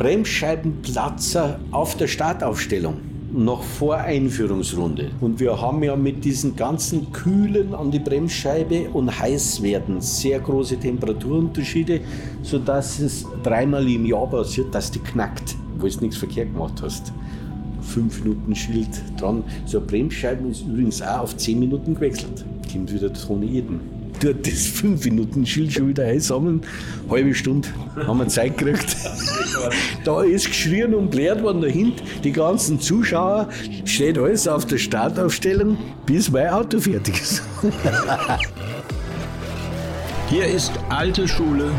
Bremsscheibenplatzer auf der Startaufstellung noch vor Einführungsrunde. Und wir haben ja mit diesen ganzen Kühlen an die Bremsscheibe und Heißwerden sehr große Temperaturunterschiede, sodass es dreimal im Jahr passiert, dass die knackt, wo du nichts verkehrt gemacht hast. Fünf Minuten Schild dran. So eine Bremsscheibe ist übrigens auch auf zehn Minuten gewechselt. Kommt wieder ohne jeden dort das 5-Minuten-Schild schon wieder einsammeln. Halbe Stunde haben wir Zeit gekriegt. da ist geschrien und blärt worden dahinter. Die ganzen Zuschauer steht alles auf der Startaufstellung, bis mein Auto fertig ist. Hier ist alte Schule,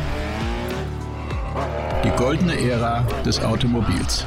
die goldene Ära des Automobils.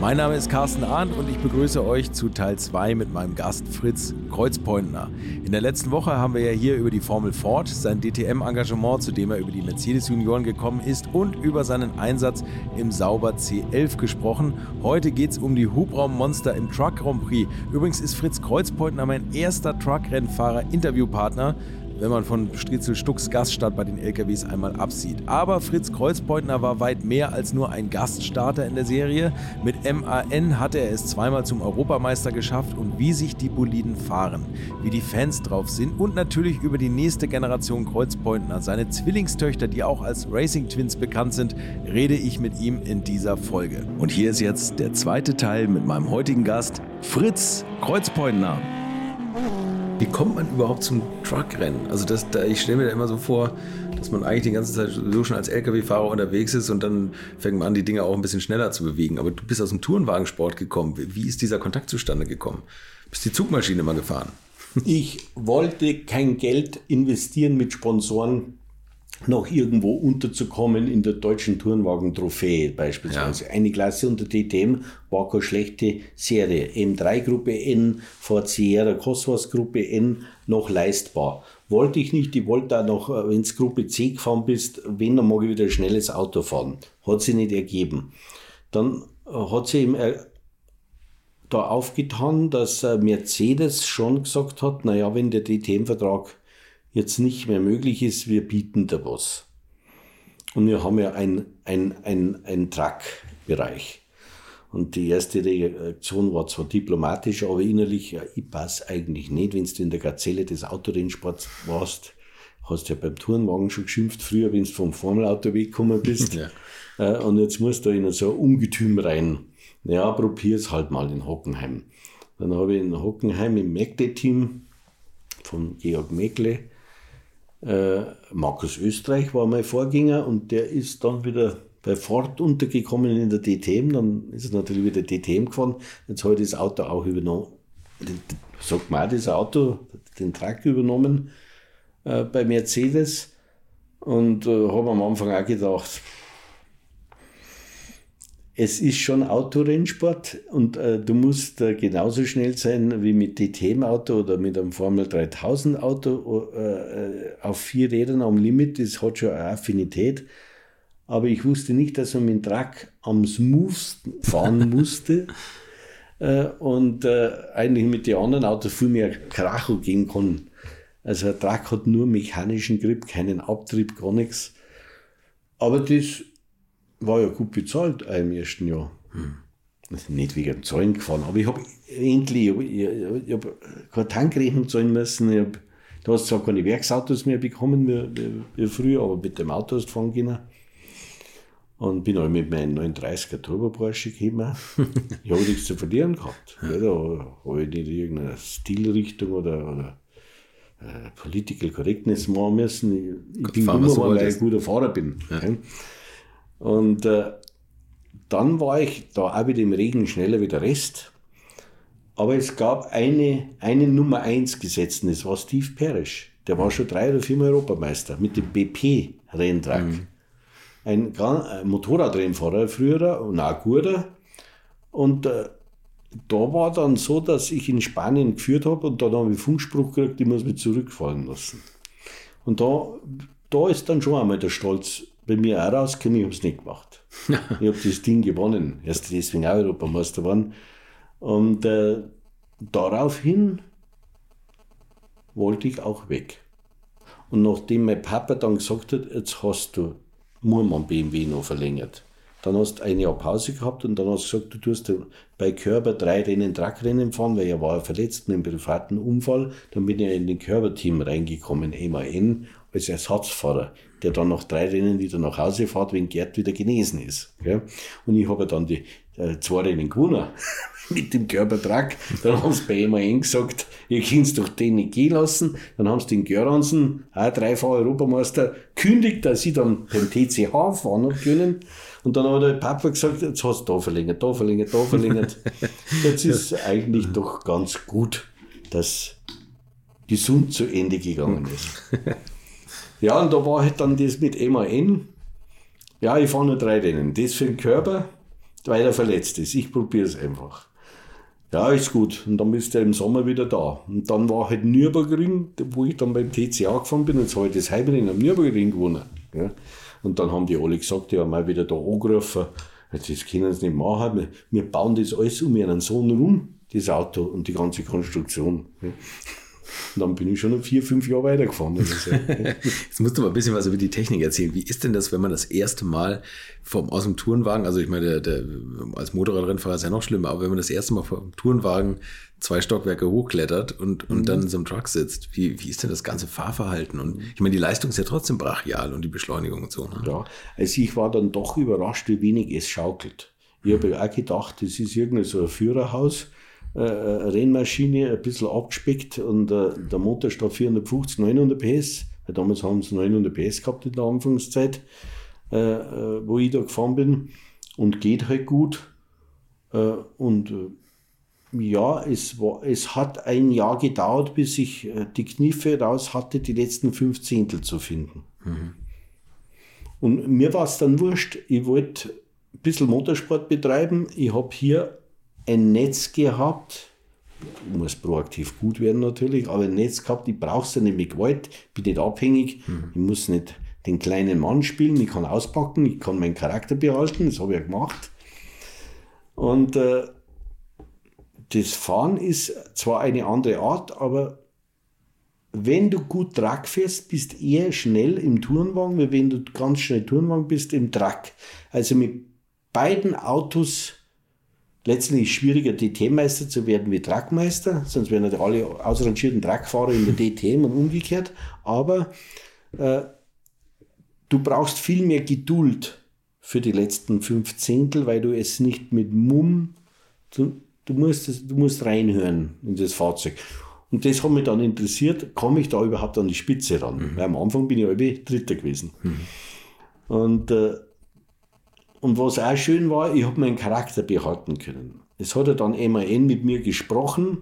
Mein Name ist Carsten Arndt und ich begrüße euch zu Teil 2 mit meinem Gast Fritz Kreuzpointner. In der letzten Woche haben wir ja hier über die Formel Ford, sein DTM-Engagement, zu dem er über die Mercedes-Junioren gekommen ist und über seinen Einsatz im Sauber C11 gesprochen. Heute geht es um die Hubraummonster im Truck Grand Prix. Übrigens ist Fritz Kreuzpointner mein erster Truckrennfahrer-Interviewpartner wenn man von Striezel Stucks Gaststart bei den LKWs einmal absieht. Aber Fritz Kreuzbeutner war weit mehr als nur ein Gaststarter in der Serie. Mit MAN hatte er es zweimal zum Europameister geschafft und wie sich die Boliden fahren, wie die Fans drauf sind und natürlich über die nächste Generation Kreuzbeutner, seine Zwillingstöchter, die auch als Racing Twins bekannt sind, rede ich mit ihm in dieser Folge. Und hier ist jetzt der zweite Teil mit meinem heutigen Gast, Fritz Kreuzbeutner. Wie kommt man überhaupt zum Truckrennen? Also das, da, ich stelle mir da immer so vor, dass man eigentlich die ganze Zeit so schon als LKW-Fahrer unterwegs ist und dann fängt man an, die Dinge auch ein bisschen schneller zu bewegen. Aber du bist aus dem Tourenwagensport gekommen. Wie ist dieser Kontakt zustande gekommen? Bist die Zugmaschine mal gefahren? Ich wollte kein Geld investieren mit Sponsoren noch irgendwo unterzukommen in der deutschen Turnwagen-Trophäe beispielsweise. Ja. Eine Klasse unter DTM war keine schlechte Serie. M3 Gruppe N vor Sierra Cosworth Gruppe N noch leistbar. Wollte ich nicht, ich wollte auch noch, äh, wenn es Gruppe C gefahren bist, wenn, dann mag ich wieder ein schnelles Auto fahren. Hat sich nicht ergeben. Dann äh, hat sie ihm äh, da aufgetan, dass Mercedes schon gesagt hat, naja, wenn der DTM-Vertrag jetzt nicht mehr möglich ist, wir bieten da was. Und wir haben ja ein, ein, ein, ein Truck-Bereich. Und die erste Reaktion war zwar diplomatisch, aber innerlich, ja, ich passe eigentlich nicht, wenn du in der Gazelle des Autorennsports warst. Hast ja beim Tourenwagen schon geschimpft, früher, wenn du vom Formelauto weggekommen bist. ja. Äh, und jetzt musst du in so ein Ungetüm rein. Ja, probier's halt mal in Hockenheim. Dann habe ich in Hockenheim im Magde-Team von Georg Meckle äh, Markus Österreich war mein Vorgänger und der ist dann wieder bei Ford untergekommen in der DTM. Dann ist er natürlich wieder DTM gefahren. Jetzt ich das Auto auch übernommen. Sagt man auch, das Auto, den Truck übernommen äh, bei Mercedes. Und äh, habe am Anfang auch gedacht, es ist schon Autorennsport und äh, du musst äh, genauso schnell sein wie mit DTM-Auto oder mit einem Formel 3000 Auto äh, äh, auf vier Rädern am Limit. Das hat schon eine Affinität. Aber ich wusste nicht, dass man mit dem Truck am smoothsten fahren musste. Äh, und äh, eigentlich mit den anderen Autos viel mehr Kracho gehen kann. Also ein Truck hat nur mechanischen Grip, keinen Abtrieb, gar nichts. Aber das war ja gut bezahlt im ersten Jahr. Hm. Also nicht wegen dem Zahlen gefahren, aber ich habe endlich, ich, ich, ich habe keine Tankrechnung zahlen müssen. Ich hab, du hast zwar keine Werksautos mehr bekommen wie, wie, früher, aber mit dem Auto hast du fahren können. Und bin auch mit meinem 39er Turbo Porsche gekommen. ich habe nichts zu verlieren gehabt. Ja, da habe ich nicht irgendeine Stilrichtung oder, oder äh, Political Correctness machen müssen. Ich, ich bin dummer, weil ich ein guter Fahrer bin. Ja. Und äh, dann war ich da auch wieder im Regen schneller wie der Rest. Aber es gab eine, eine Nummer eins gesetzt, das war Steve Parrish. Der war schon drei oder viermal Europameister mit dem BP-Renntrack. Mhm. Ein, ein Motorradrennfahrer früher und auch guter. Und äh, da war dann so, dass ich in Spanien geführt habe und dann habe ich Funkspruch gekriegt, ich muss mich zurückfallen lassen. Und da, da ist dann schon einmal der Stolz bei mir auch rausgekommen, ich habe es nicht gemacht. ich habe das Ding gewonnen. Erst deswegen auch Europameister geworden. Und äh, daraufhin wollte ich auch weg. Und nachdem mein Papa dann gesagt hat, jetzt hast du Murmann BMW noch verlängert. Dann hast du ein Jahr Pause gehabt und dann hast du gesagt, du tust bei Körper drei Rennen, Trackrennen fahren, weil er war verletzt mit einem privaten Unfall. Dann bin ich in den Körperteam reingekommen, MAN, als Ersatzfahrer, der dann nach drei Rennen wieder nach Hause fährt, wenn Gerd wieder genesen ist. Gell? Und ich habe dann die äh, zwei Rennen gewonnen mit dem Körpertrack. Dann haben sie bei MAN gesagt, ihr könnt doch den nicht gehen lassen. Dann haben sie den Göransen, auch dreifacher Europameister, kündigt, dass sie dann beim TCH fahren können. Und dann hat der Papa gesagt, jetzt hast du da verlängert, da verlängert, da verlängert. Jetzt ist es eigentlich doch ganz gut, dass gesund zu Ende gegangen ist. Ja, und da war halt dann das mit MAN. Ja, ich fahre nur drei Rennen. Das für den Körper, weil er verletzt ist. Ich probiere es einfach. Ja, ist gut. Und dann bist du im Sommer wieder da. Und dann war halt Nürburgring, wo ich dann beim TCA gefahren bin. Jetzt habe ich das Heimrennen am Nürburgring gewonnen. Ja. Und dann haben die alle gesagt, die haben mal wieder da angerufen, das können sie nicht machen. Wir, wir bauen das alles um ihren Sohn rum, das Auto und die ganze Konstruktion. Ja. Und dann bin ich schon vier, fünf Jahre weitergefahren. Jetzt musst du mal ein bisschen was über die Technik erzählen. Wie ist denn das, wenn man das erste Mal vom, aus dem Tourenwagen, also ich meine, der, der, als Motorradrennfahrer ist ja noch schlimmer, aber wenn man das erste Mal vom Tourenwagen zwei Stockwerke hochklettert und, und mhm. dann in so einem Truck sitzt, wie, wie ist denn das ganze Fahrverhalten? Und ich meine, die Leistung ist ja trotzdem brachial und die Beschleunigung und so. Ne? Ja, also ich war dann doch überrascht, wie wenig es schaukelt. Ich habe ja auch gedacht, das ist irgendwie so ein Führerhaus äh, Rennmaschine, ein bisschen abgespeckt und äh, der Motor steht 450, 900 PS. Damals haben sie 900 PS gehabt in der Anfangszeit, äh, äh, wo ich da gefahren bin und geht halt gut. Äh, und äh, ja, es, war, es hat ein Jahr gedauert, bis ich die Kniffe raus hatte, die letzten fünf Zehntel zu finden. Mhm. Und mir war es dann wurscht, ich wollte ein bisschen Motorsport betreiben. Ich habe hier ein Netz gehabt, muss proaktiv gut werden natürlich, aber ein Netz gehabt, ich brauche es ja nicht mit Gewalt, bin nicht abhängig, mhm. ich muss nicht den kleinen Mann spielen, ich kann auspacken, ich kann meinen Charakter behalten, das habe ich ja gemacht. Und äh, das Fahren ist zwar eine andere Art, aber wenn du gut Truck fährst, bist eher schnell im Tourenwagen, wie wenn du ganz schnell Tourenwagen bist im Truck. Also mit beiden Autos letztlich schwieriger, DT-Meister zu werden wie Truckmeister, sonst wären ja alle ausrangierten Truckfahrer in der DTM und umgekehrt. Aber äh, du brauchst viel mehr Geduld für die letzten fünf Zehntel, weil du es nicht mit Mumm, du, du, musst, du musst reinhören in das Fahrzeug. Und das hat mich dann interessiert, komme ich da überhaupt an die Spitze ran? Mhm. Weil am Anfang bin ich halb Dritter gewesen. Mhm. Und äh, und was auch schön war, ich habe meinen Charakter behalten können. Es hat er dann MAN mit mir gesprochen.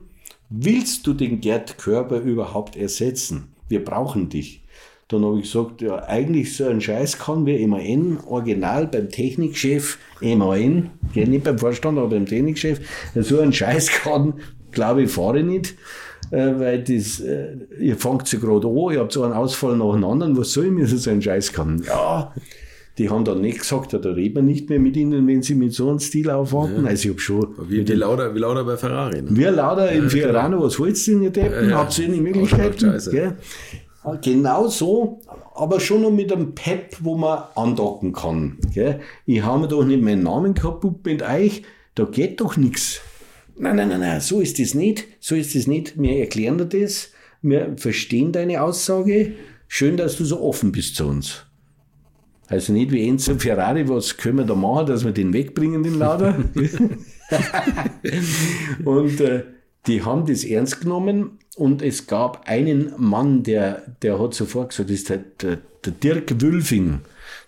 Willst du den Gerd Körper überhaupt ersetzen? Wir brauchen dich. Dann habe ich gesagt, ja, eigentlich so ein Scheiß kann wie MAN, original beim Technikchef MAN, ja, nicht beim Vorstand, aber beim Technikchef, so ein Scheiß kann, glaube ich, fahre ich nicht, äh, weil das, äh, ihr fangt sie gerade an, ihr habt so einen Ausfall nach dem anderen, was soll ich mir so ein Scheiß kann? Ja, die haben dann nicht gesagt, da reden wir nicht mehr mit ihnen, wenn sie mit so einem Stil aufwarten. Ja. Also ich habe schon. Wie, wie, lauter, wie lauter bei Ferrari. Ne? Wie lauter im Fiorano, was holst du denn, ihr Deppen? Ja, Habt ihr eine Möglichkeiten? Gell? Genau so, aber schon noch mit einem Pep, wo man andocken kann. Gell? Ich habe mir doch nicht meinen Namen kaputt mit euch, da geht doch nichts. Nein, nein, nein, nein, so ist das nicht, so ist das nicht. Wir erklären dir das, wir verstehen deine Aussage. Schön, dass du so offen bist zu uns. Also nicht wie Enzo Ferrari, was können wir da machen, dass wir den wegbringen, den Lader. und äh, die haben das ernst genommen und es gab einen Mann, der, der hat sofort gesagt, das ist der, der, der Dirk Wülfing.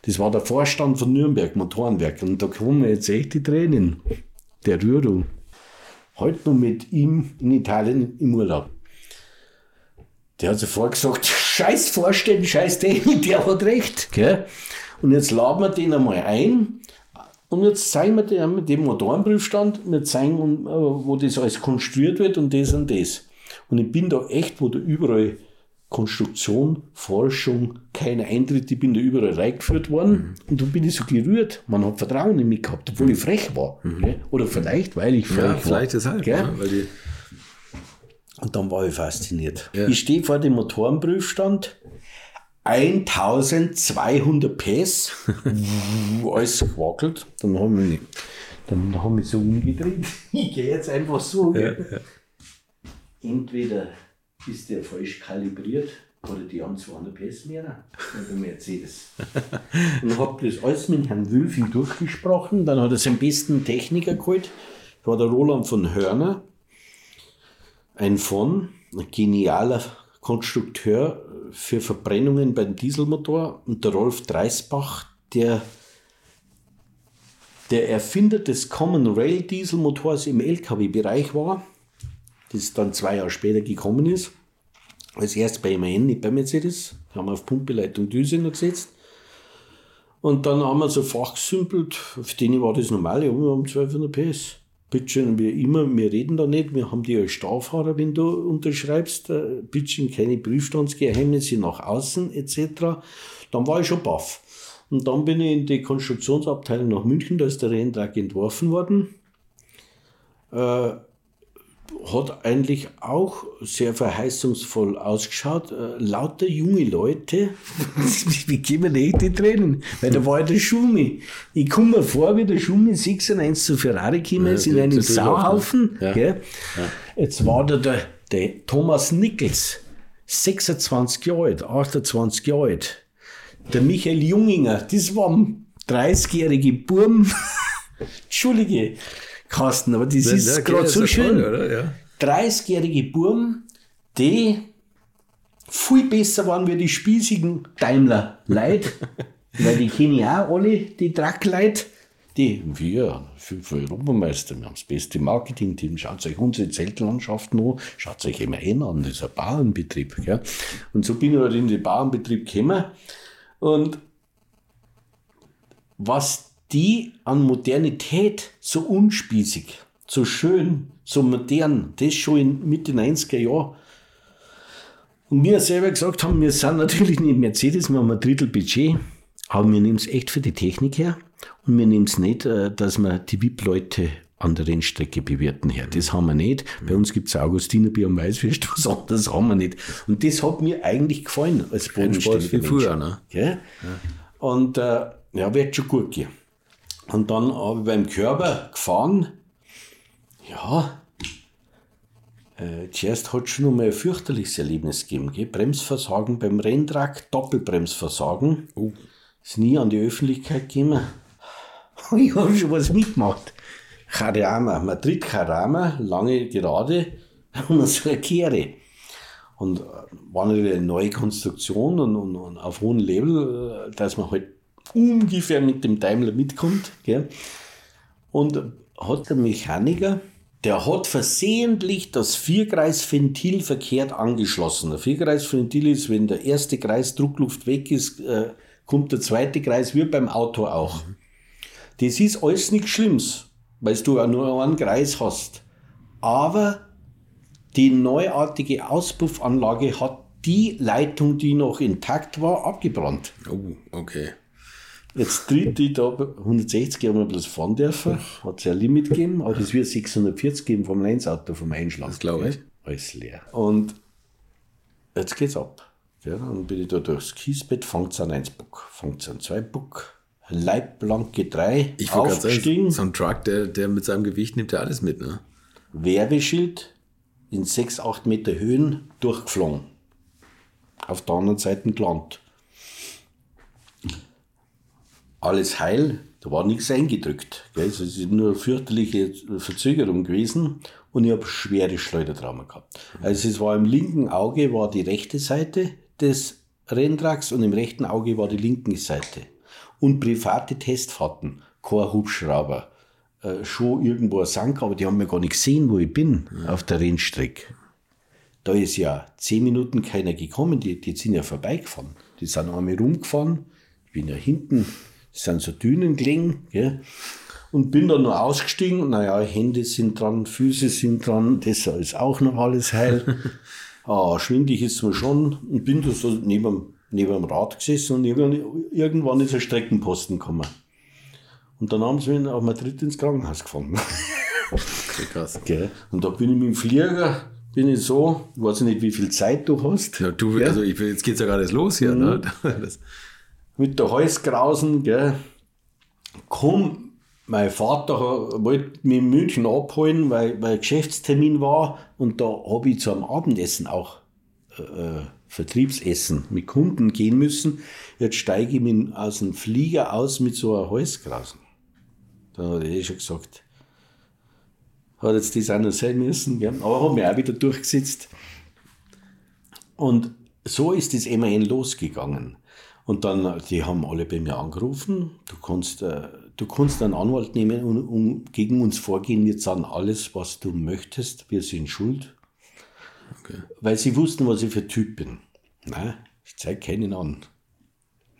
Das war der Vorstand von Nürnberg Motorenwerk. Und da kommen jetzt echt die Tränen. Der Rührung. Heute noch mit ihm in Italien im Urlaub. Der hat sofort gesagt, scheiß Vorstellen, scheiß Technik, der hat recht. Gell? Und jetzt laden wir den einmal ein und jetzt zeigen wir dem, dem Motorenprüfstand, wir zeigen, äh, wo das alles konstruiert wird und das und das. Und ich bin da echt, wo da überall Konstruktion, Forschung, kein Eintritt, ich bin da überall reingeführt worden mhm. und dann bin ich so gerührt. Man hat Vertrauen in mich gehabt, obwohl ich frech war. Mhm. Oder vielleicht, weil ich frech ja, war. Vielleicht deshalb, ja, weil und dann war ich fasziniert. Ja. Ich stehe vor dem Motorenprüfstand 1200 PS, alles gewackelt. Dann haben wir, dann haben wir so umgedreht. Ich gehe jetzt einfach so. Ja, ja. Entweder ist der falsch kalibriert oder die haben 200 PS mehr, der Mercedes. und habe das alles mit Herrn Wülfing durchgesprochen. Dann hat er seinen besten Techniker geholt. Das war der Roland von Hörner. Ein von, ein genialer Konstrukteur für Verbrennungen beim Dieselmotor. Und der Rolf Dreisbach, der der Erfinder des Common Rail Dieselmotors im LKW-Bereich war, das dann zwei Jahre später gekommen ist als erst bei MAN, nicht bei Mercedes. Haben wir auf Pumpeleitung Düse noch gesetzt. Und dann haben wir so fachgesümpelt, für denen war das normal, ja, wir haben 1200 PS. Bitteschön, wir immer, wir reden da nicht, wir haben die als Staufahrer, wenn du unterschreibst, äh, bitteschön, keine Prüfstandsgeheimnisse nach außen etc. Dann war ich schon baff. Und dann bin ich in die Konstruktionsabteilung nach München, da ist der Renntrag entworfen worden. Äh, hat eigentlich auch sehr verheißungsvoll ausgeschaut. Äh, lauter junge Leute, wie gehen wir nicht die Tränen? Weil da war ja der Schumi. Ich komme mir vor, wie der Schumi 96 zu Ferrari gekommen ist, ja, in einem Sauhaufen. Ja. Ja. Jetzt war da der, der Thomas Nickels, 26 Jahre alt, 28 Jahre alt. Der Michael Junginger, das waren 30-jährige Burm. Entschuldige. Carsten, aber das ja, ist gerade so schön. Toll, ja. 30-jährige Burm, die viel besser waren wie die spießigen Daimler Leute, weil die kennen ja auch alle, die Truck-Leute. Die, wir, fünf Europameister, wir haben das beste Marketing-Team, schaut euch unsere Zeltlandschaften an, schaut euch MAN an, das ist ein Bauernbetrieb. Gell? Und so bin ich halt in den Bauernbetrieb gekommen. Und was die an Modernität so unspießig, so schön, so modern, das schon in Mitte 90er Jahren. Und wir selber gesagt haben, wir sind natürlich nicht Mercedes, wir haben ein Drittel Budget, aber wir nehmen es echt für die Technik her und wir nehmen es nicht, äh, dass wir die VIP-Leute an der Rennstrecke bewerten her. Das haben wir nicht. Bei uns gibt es Augustiner Bier und Weißwürst, was anderes haben wir nicht. Und das hat mir eigentlich gefallen als Bodenständiger früher, ne? Ja. Und äh, ja, wird schon gut gehen. Und dann habe ich beim Körper gefahren. Ja, äh, zuerst hat es schon mal ein fürchterliches Erlebnis gegeben. Gell? Bremsversagen beim Renntrag, Doppelbremsversagen. Oh. Ist nie an die Öffentlichkeit gekommen. Ich habe schon was mitgemacht. Charama, Madrid Charama, lange Gerade und so eine Kehre. Und äh, war eine neue Konstruktion und, und, und auf hohem Level, äh, dass man halt ungefähr mit dem Daimler mitkommt. Gell? Und hat der Mechaniker, der hat versehentlich das Vierkreisventil verkehrt angeschlossen. Der Vierkreisventil ist, wenn der erste Kreis Druckluft weg ist, äh, kommt der zweite Kreis, wie beim Auto auch. Das ist alles nichts Schlimmes, weil du auch nur einen Kreis hast. Aber die neuartige Auspuffanlage hat die Leitung, die noch intakt war, abgebrannt. Oh, okay. Jetzt tritt die da 160 haben wir bloß fahren dürfen. Hat es ja ein Limit gegeben, aber das wird 640 geben vom Lenzauto, vom Einschlag. Das glaube ich. Alles leer. Und jetzt geht's ab. Ja, dann bin ich da durchs Kiesbett, fängt es an 1 Buck, fängt es an 2 Buck, Leibblanke 3, ich aufgestiegen. Sagen, so ein Truck, der, der mit seinem Gewicht nimmt ja alles mit, ne? Werbeschild in 6, 8 Meter Höhen durchgeflogen. Auf der anderen Seite gelandet alles heil, da war nichts eingedrückt. Gell? Also es ist nur eine fürchterliche Verzögerung gewesen und ich habe schwere Schleudertrauma gehabt. Also es war im linken Auge war die rechte Seite des Renntracks und im rechten Auge war die linke Seite. Und private Testfahrten, kein Hubschrauber, äh, schon irgendwo ein Sank, aber die haben mir gar nicht gesehen, wo ich bin auf der Rennstrecke. Da ist ja zehn Minuten keiner gekommen, die, die sind ja vorbeigefahren. Die sind einmal rumgefahren, ich bin ja hinten das sind so Dünen gelegen, gell? Und bin dann noch ausgestiegen. Naja, Hände sind dran, Füße sind dran, das ist auch noch alles heil. ah, schwindlig ist mir schon. Und bin da so neben, neben dem Rad gesessen und irgendwann ist ein Streckenposten gekommen. Und dann haben sie mich auf Madrid ins Krankenhaus gefahren. krass. Gell? Und da bin ich mit dem Flieger bin ich so, ich weiß nicht, wie viel Zeit du hast. Ja, du, also ich, jetzt geht es ja gerade los hier. Mhm. Ne? Das. Mit der Halskrausen, gell, komm, mein Vater wollte mich in München abholen, weil, weil Geschäftstermin war und da habe ich zu einem Abendessen auch äh, äh, Vertriebsessen mit Kunden gehen müssen. Jetzt steige ich mit, aus dem Flieger aus mit so einer Halskrausen. Da hat er eh schon gesagt, hat jetzt das auch noch sein müssen, gell? aber habe mich auch wieder durchgesetzt. Und so ist das immerhin losgegangen. Und dann, die haben alle bei mir angerufen, du kannst, äh, du kannst einen Anwalt nehmen und, und gegen uns vorgehen, wir zahlen alles, was du möchtest, wir sind schuld. Okay. Weil sie wussten, was ich für Typ bin. Nein, ich zeige keinen an.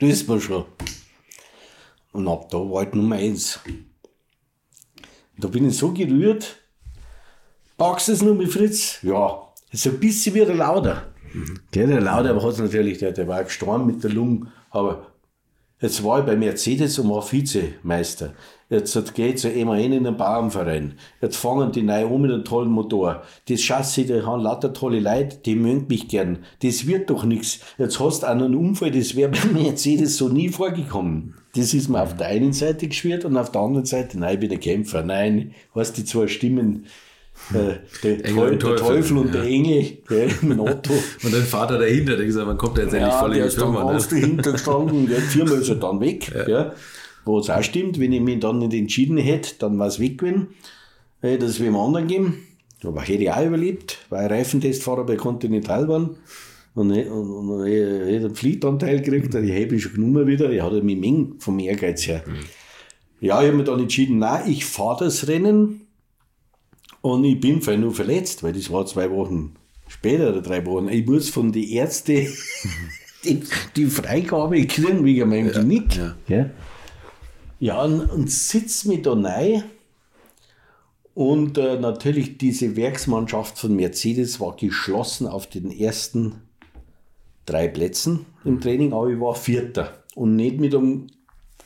Das ist mir schon. Und ab da war halt Nummer eins. Da bin ich so gerührt. Packst du es nur mit Fritz? Ja. So ein bisschen wie der Lauder. Mhm. der Lauder hat natürlich, der, der war gestorben mit der Lunge. Aber jetzt war ich bei Mercedes und war Vizemeister. Jetzt geht so immer in den Bauernverein. Jetzt fangen die neu um mit einem tollen Motor. Das Chassis, die haben lauter tolle Leute, die mögen mich gern. Das wird doch nichts. Jetzt hast du einen Unfall, das wäre bei Mercedes so nie vorgekommen. Das ist mir auf der einen Seite geschwert und auf der anderen Seite, nein, ich bin ein Kämpfer. Nein, hast die zwei Stimmen äh, der, Teufel, der Teufel und ja. der Engel gell, im Auto. und dein Vater dahinter, der gesagt wann kommt der jetzt endlich ja, voll in die Firma? Der ist dann dahinter gestanden, gell, viermal ist er dann weg. Ja. Wo es auch stimmt, wenn ich mich dann nicht entschieden hätte, dann war es weg gewesen. Hätte es wem anderen gegeben. Aber hätte ich auch überlebt, weil ich Reifentestfahrer bei Continental waren. Und, und, und, und ich hätte einen Fleetanteil gekriegt, die habe ich schon genommen wieder. Ich hatte mich Menge vom Ehrgeiz her. Mhm. Ja, ich habe mich dann entschieden, nein, ich fahre das Rennen und ich bin vielleicht nur verletzt, weil das war zwei Wochen später oder drei Wochen. Ich muss von den Ärzten die, die Freigabe kriegen wegen meinem ja, Genick. Ja. ja. Ja, und, und sitzt mich da rein. Und äh, natürlich diese Werksmannschaft von Mercedes war geschlossen auf den ersten drei Plätzen im mhm. Training, aber ich war Vierter. Und nicht mit einem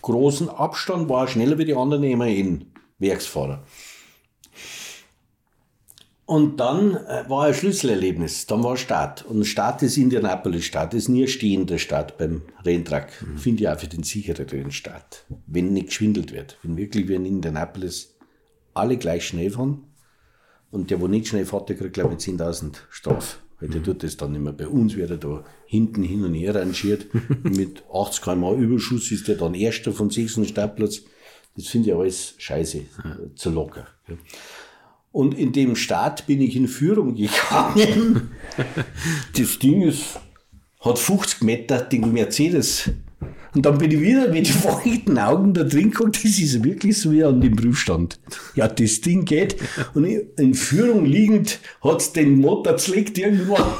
großen Abstand, war schneller wie die anderen immerhin Werksfahrer. Und dann äh, war ein Schlüsselerlebnis. Dann war Start. Und Start ist Indianapolis Start. Ist nie ein stehender Start beim Renntrack. Mhm. Finde ich auch für den sichereren Start. Wenn nicht geschwindelt wird. Wenn wirklich wie in Indianapolis alle gleich schnell fahren. Und der, wo nicht schnell fährt, der kriegt, glaube ich, 10.000 Straf. Weil der mhm. tut das dann immer. Bei uns wird er da hinten hin und her rangiert. Mit 80 km Überschuss ist der dann erster von sechs Startplatz. Das finde ich alles scheiße. Mhm. Zu locker. Und in dem Start bin ich in Führung gegangen. das Ding ist, hat 50 Meter den Mercedes. Und dann bin ich wieder mit feuchten Augen da drin geguckt, das ist wirklich so wie an dem Prüfstand. Ja, das Ding geht. Und in Führung liegend hat es den Motor zerlegt irgendwann.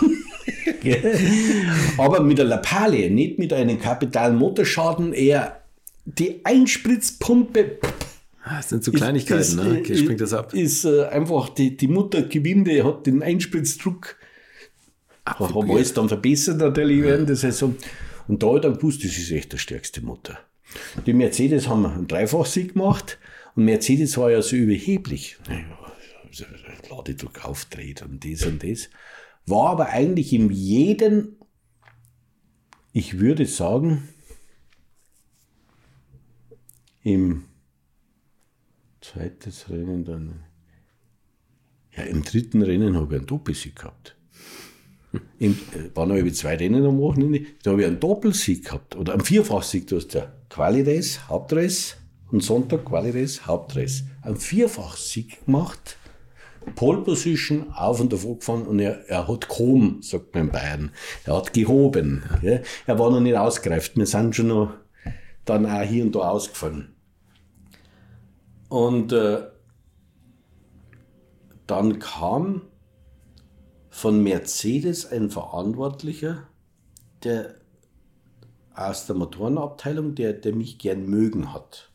Aber mit der Lappalie, nicht mit einem kapitalen Motorschaden, eher die Einspritzpumpe das sind so Kleinigkeiten, ist, ne? Okay, springt das ab. Ist äh, einfach, die, die Muttergewinde hat den Einspritzdruck. Haben alles dann verbessert natürlich während der Saison. Und da ich dann gewusst, das ist echt der stärkste Mutter. Die Mercedes haben einen Dreifachsieg gemacht und Mercedes war ja so überheblich. Also, Ladedruck aufdreht und das und das. War aber eigentlich in jedem, ich würde sagen, im zweites Rennen dann. Ja, im dritten Rennen habe ich einen Doppelsieg gehabt. Im, äh, waren aber zwei Rennen am Wochenende, da habe ich einen Doppelsieg gehabt. Oder einen Vierfachsieg. Du hast ja Quali-Race, und Sonntag Quali-Race, Hauptrace. Einen Vierfachsieg gemacht. Pole Position auf und davor gefahren und er, er hat gehoben, sagt man in Bayern. Er hat gehoben. Ja. Er war noch nicht ausgereift. Wir sind schon noch dann auch hier und da ausgefallen. Und äh, dann kam von Mercedes ein Verantwortlicher, der aus der Motorenabteilung, der, der mich gern mögen hat.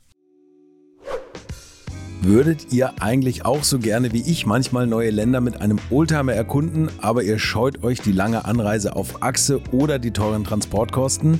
Würdet ihr eigentlich auch so gerne wie ich manchmal neue Länder mit einem Oldtimer erkunden, aber ihr scheut euch die lange Anreise auf Achse oder die teuren Transportkosten?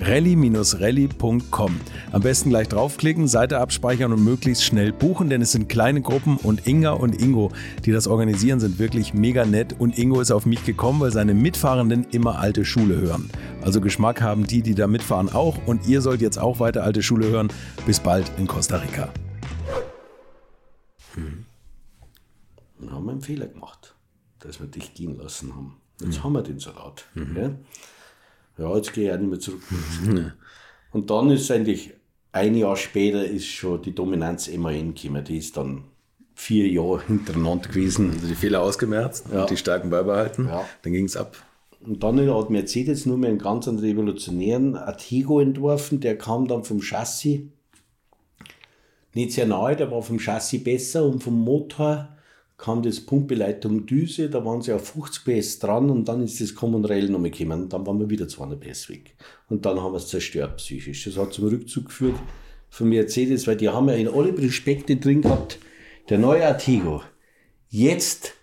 rally-rally.com. Am besten gleich draufklicken, Seite abspeichern und möglichst schnell buchen, denn es sind kleine Gruppen und Inga und Ingo, die das organisieren, sind wirklich mega nett und Ingo ist auf mich gekommen, weil seine Mitfahrenden immer alte Schule hören. Also Geschmack haben die, die da mitfahren auch und ihr sollt jetzt auch weiter alte Schule hören. Bis bald in Costa Rica. Hm. Dann haben wir einen Fehler gemacht, dass wir dich gehen lassen haben. Jetzt mhm. haben wir den Salat. Mhm. Ja? Ja, jetzt gehe ich auch nicht mehr zurück. Und dann ist eigentlich ein Jahr später ist schon die Dominanz MAN gekommen. Die ist dann vier Jahre hintereinander gewesen. Also die Fehler ausgemerzt ja. und die Stärken beibehalten. Ja. Dann ging es ab. Und dann hat Mercedes nur mehr einen ganz revolutionären Artigo entworfen. Der kam dann vom Chassis nicht sehr nahe, der war vom Chassis besser und vom Motor kam das Pumpeleitung Düse, da waren sie auf 50 PS dran und dann ist das Common Rail nochmal gekommen und dann waren wir wieder 200 PS weg. Und dann haben wir es zerstört psychisch. Das hat zum Rückzug geführt von Mercedes, weil die haben ja in alle Prospekte drin gehabt, der neue Artigo, jetzt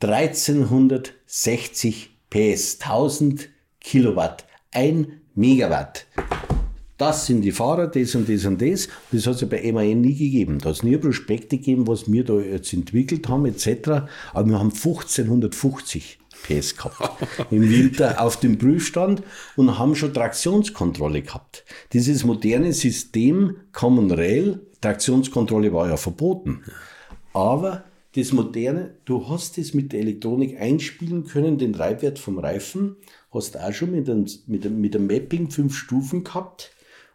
1360 PS, 1000 Kilowatt, ein Megawatt das sind die Fahrer, das und das und das. Das hat es ja bei MAN nie gegeben. Da hat es nie Prospekte gegeben, was wir da jetzt entwickelt haben, etc. Aber wir haben 1550 PS gehabt im Winter auf dem Prüfstand und haben schon Traktionskontrolle gehabt. Dieses moderne System Common Rail, Traktionskontrolle war ja verboten. Aber das moderne, du hast es mit der Elektronik einspielen können, den Treibwert vom Reifen, hast auch schon mit dem, mit dem, mit dem Mapping fünf Stufen gehabt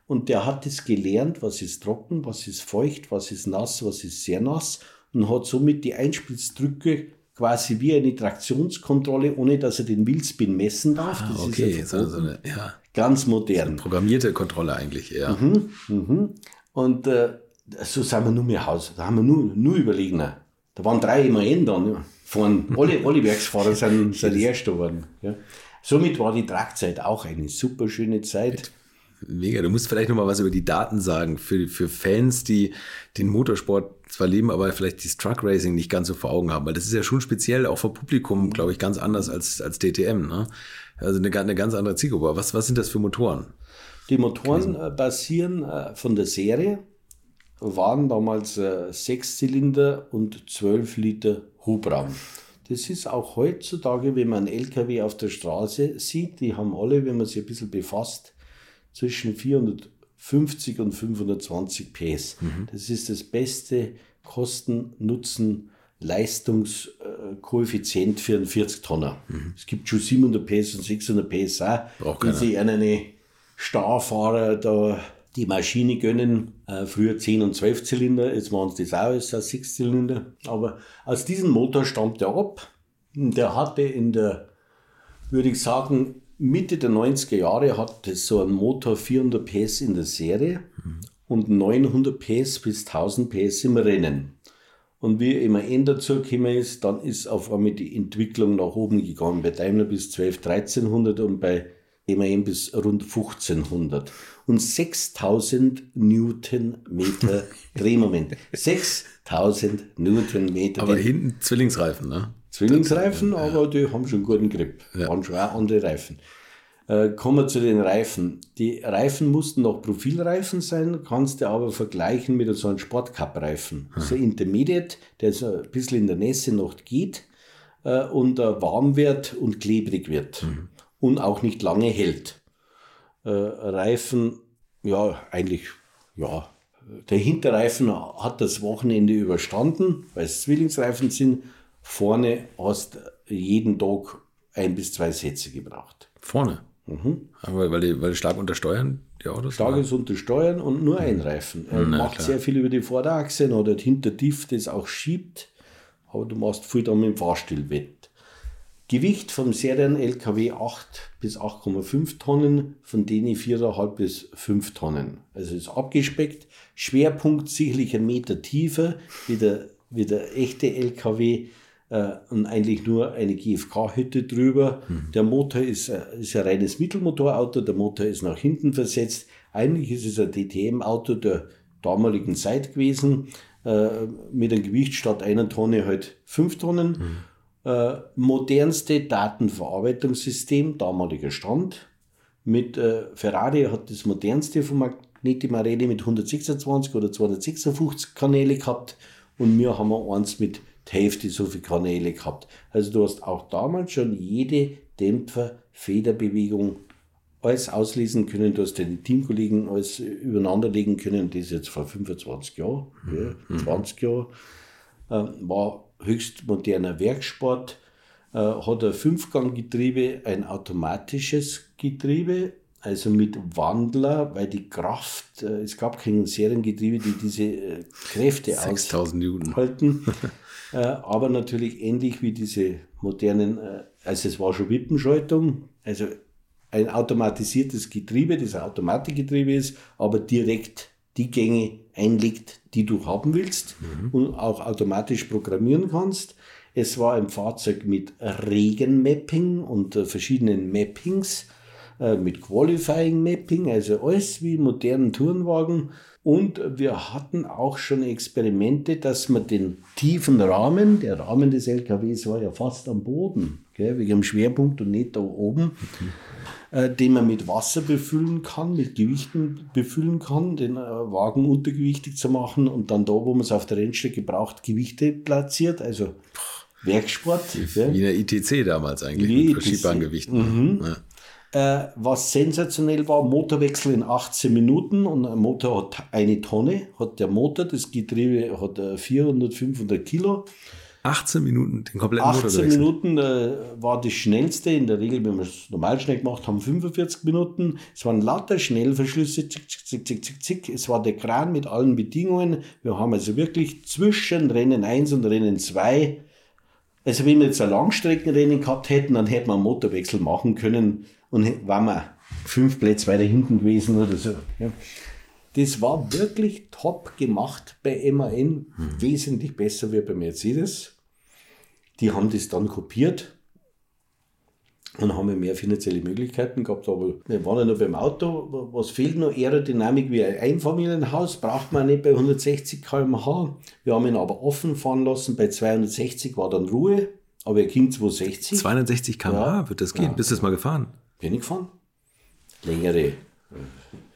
und der hat es gelernt, was ist trocken, was ist feucht, was ist nass, was ist sehr nass und hat somit die Einspritzdrücke quasi wie eine Traktionskontrolle, ohne dass er den Wheelspin messen darf. Das ah, okay, ist ja so eine, ja. ganz modern. So programmierte Kontrolle eigentlich, ja. Mhm, mhm. Und äh, so sind wir nur mehr Haus. Da haben wir nur, nur überlegen. Da waren drei immerhin dann. Ja. Von alle, alle Werksfahrer sind, sind erst geworden. Ja. Somit war die Tragzeit auch eine super schöne Zeit. Mega. Du musst vielleicht nochmal was über die Daten sagen für, für Fans, die den Motorsport zwar lieben, aber vielleicht das Truck Racing nicht ganz so vor Augen haben, weil das ist ja schon speziell auch für Publikum, glaube ich, ganz anders als, als DTM. Ne? Also eine, eine ganz andere Zielgruppe. Was, was sind das für Motoren? Die Motoren äh, basieren äh, von der Serie, waren damals äh, Sechszylinder und 12 Liter Hubraum. Das ist auch heutzutage, wenn man einen LKW auf der Straße sieht, die haben alle, wenn man sich ein bisschen befasst, zwischen 450 und 520 PS. Mhm. Das ist das beste Kosten-Nutzen- Leistungskoeffizient für einen 40-Tonner. Mhm. Es gibt schon 700 PS und 600 PS auch, wenn sie einen Starfahrer da die Maschine gönnen. Äh, früher 10 und 12 Zylinder, jetzt waren es das auch als 6 Zylinder. Aber aus diesem Motor stammt er ab. Der hatte in der, würde ich sagen, Mitte der 90er Jahre hat es so ein Motor 400 PS in der Serie mhm. und 900 PS bis 1000 PS im Rennen. Und wie immer N dazu gekommen ist, dann ist auf einmal die Entwicklung nach oben gegangen. Bei Daimler bis 12, 1300 und bei MAN bis rund 1500. Und 6000 Newtonmeter Drehmoment. 6000 Newtonmeter. Aber hinten Zwillingsreifen, ne? Zwillingsreifen, aber die haben schon guten Grip. Ja. Waren schon auch andere Reifen. Äh, kommen wir zu den Reifen. Die Reifen mussten noch Profilreifen sein, kannst du aber vergleichen mit so einem Sportcup-Reifen. So Intermediate, der so ein bisschen in der Nässe noch geht äh, und äh, warm wird und klebrig wird und auch nicht lange hält. Äh, Reifen, ja, eigentlich, ja. Der Hinterreifen hat das Wochenende überstanden, weil es Zwillingsreifen sind. Vorne hast jeden Tag ein bis zwei Sätze gebraucht. Vorne. Aber weil die, weil die stark untersteuern, die Autos? Stark ist unter Steuern und nur ein Reifen. Er Na, macht klar. sehr viel über die Vorderachse oder hinter Diff, das auch schiebt, aber du machst viel dann mit dem Fahrstil wett. Gewicht vom Serien-LKW 8 bis 8,5 Tonnen, von denen 4,5 bis 5 Tonnen. Also ist abgespeckt. Schwerpunkt sicherlich ein Meter tiefer wie der, wie der echte LKW äh, und eigentlich nur eine GFK-Hütte drüber. Der Motor ist, äh, ist ein reines Mittelmotorauto, der Motor ist nach hinten versetzt. Eigentlich ist es ein DTM-Auto der damaligen Zeit gewesen, äh, mit einem Gewicht statt einer Tonne halt 5 Tonnen. Äh, modernste Datenverarbeitungssystem, damaliger Stand. Mit äh, Ferrari hat das modernste von Magneti Marelli mit 126 oder 256 Kanäle gehabt und wir haben eins mit die Hälfte so viele Kanäle gehabt. Also du hast auch damals schon jede Dämpfer, Federbewegung alles auslesen können, du hast deine Teamkollegen alles übereinander legen können, das jetzt vor 25 Jahren, ja, 20 Jahren, äh, war höchst moderner Werksport, äh, hat ein Fünfganggetriebe, ein automatisches Getriebe, also mit Wandler, weil die Kraft, äh, es gab kein Seriengetriebe, die diese äh, Kräfte 6000 Newton. aushalten, äh, aber natürlich ähnlich wie diese modernen, also es war schon Wippenschaltung, also ein automatisiertes Getriebe, das ein Automatikgetriebe ist, aber direkt die Gänge einlegt, die du haben willst und auch automatisch programmieren kannst. Es war ein Fahrzeug mit Regenmapping und verschiedenen Mappings, äh, mit Qualifying Mapping, also alles wie modernen Tourenwagen. Und wir hatten auch schon Experimente, dass man den tiefen Rahmen, der Rahmen des LKWs war ja fast am Boden, gell, wegen dem Schwerpunkt und nicht da oben, äh, den man mit Wasser befüllen kann, mit Gewichten befüllen kann, den äh, Wagen untergewichtig zu machen und dann da, wo man es auf der Rennstrecke braucht, Gewichte platziert, also Werksport. Wie eine ITC damals eigentlich, Wie mit verschiebbaren Gewichten. Ja. Äh, was sensationell war, Motorwechsel in 18 Minuten und ein Motor hat eine Tonne, hat der Motor, das Getriebe hat äh, 400, 500 Kilo. 18 Minuten, den kompletten Motor 18 durchwechseln. Minuten äh, war das schnellste. In der Regel, wenn wir es normal schnell gemacht haben, 45 Minuten. Es waren lauter Schnellverschlüsse, zick, zick, zick, zick, zick, zick. Es war der Kran mit allen Bedingungen. Wir haben also wirklich zwischen Rennen 1 und Rennen 2 also wenn wir jetzt ein Langstreckenrennen gehabt hätten, dann hätten wir einen Motorwechsel machen können und waren wir fünf Plätze weiter hinten gewesen oder so. Ja. Das war wirklich top gemacht bei MAN, wesentlich besser wie bei Mercedes. Die haben das dann kopiert und haben ja mehr finanzielle Möglichkeiten gehabt, aber wir waren ja noch beim Auto. Was fehlt noch? Aerodynamik wie ein Einfamilienhaus, braucht man nicht bei 160 km/h. Wir haben ihn aber offen fahren lassen, bei 260 war dann Ruhe, aber er ging 260. 260 km/h Ja. wird das gehen. Bist du das mal gefahren? Bin ich gefahren. Längere äh,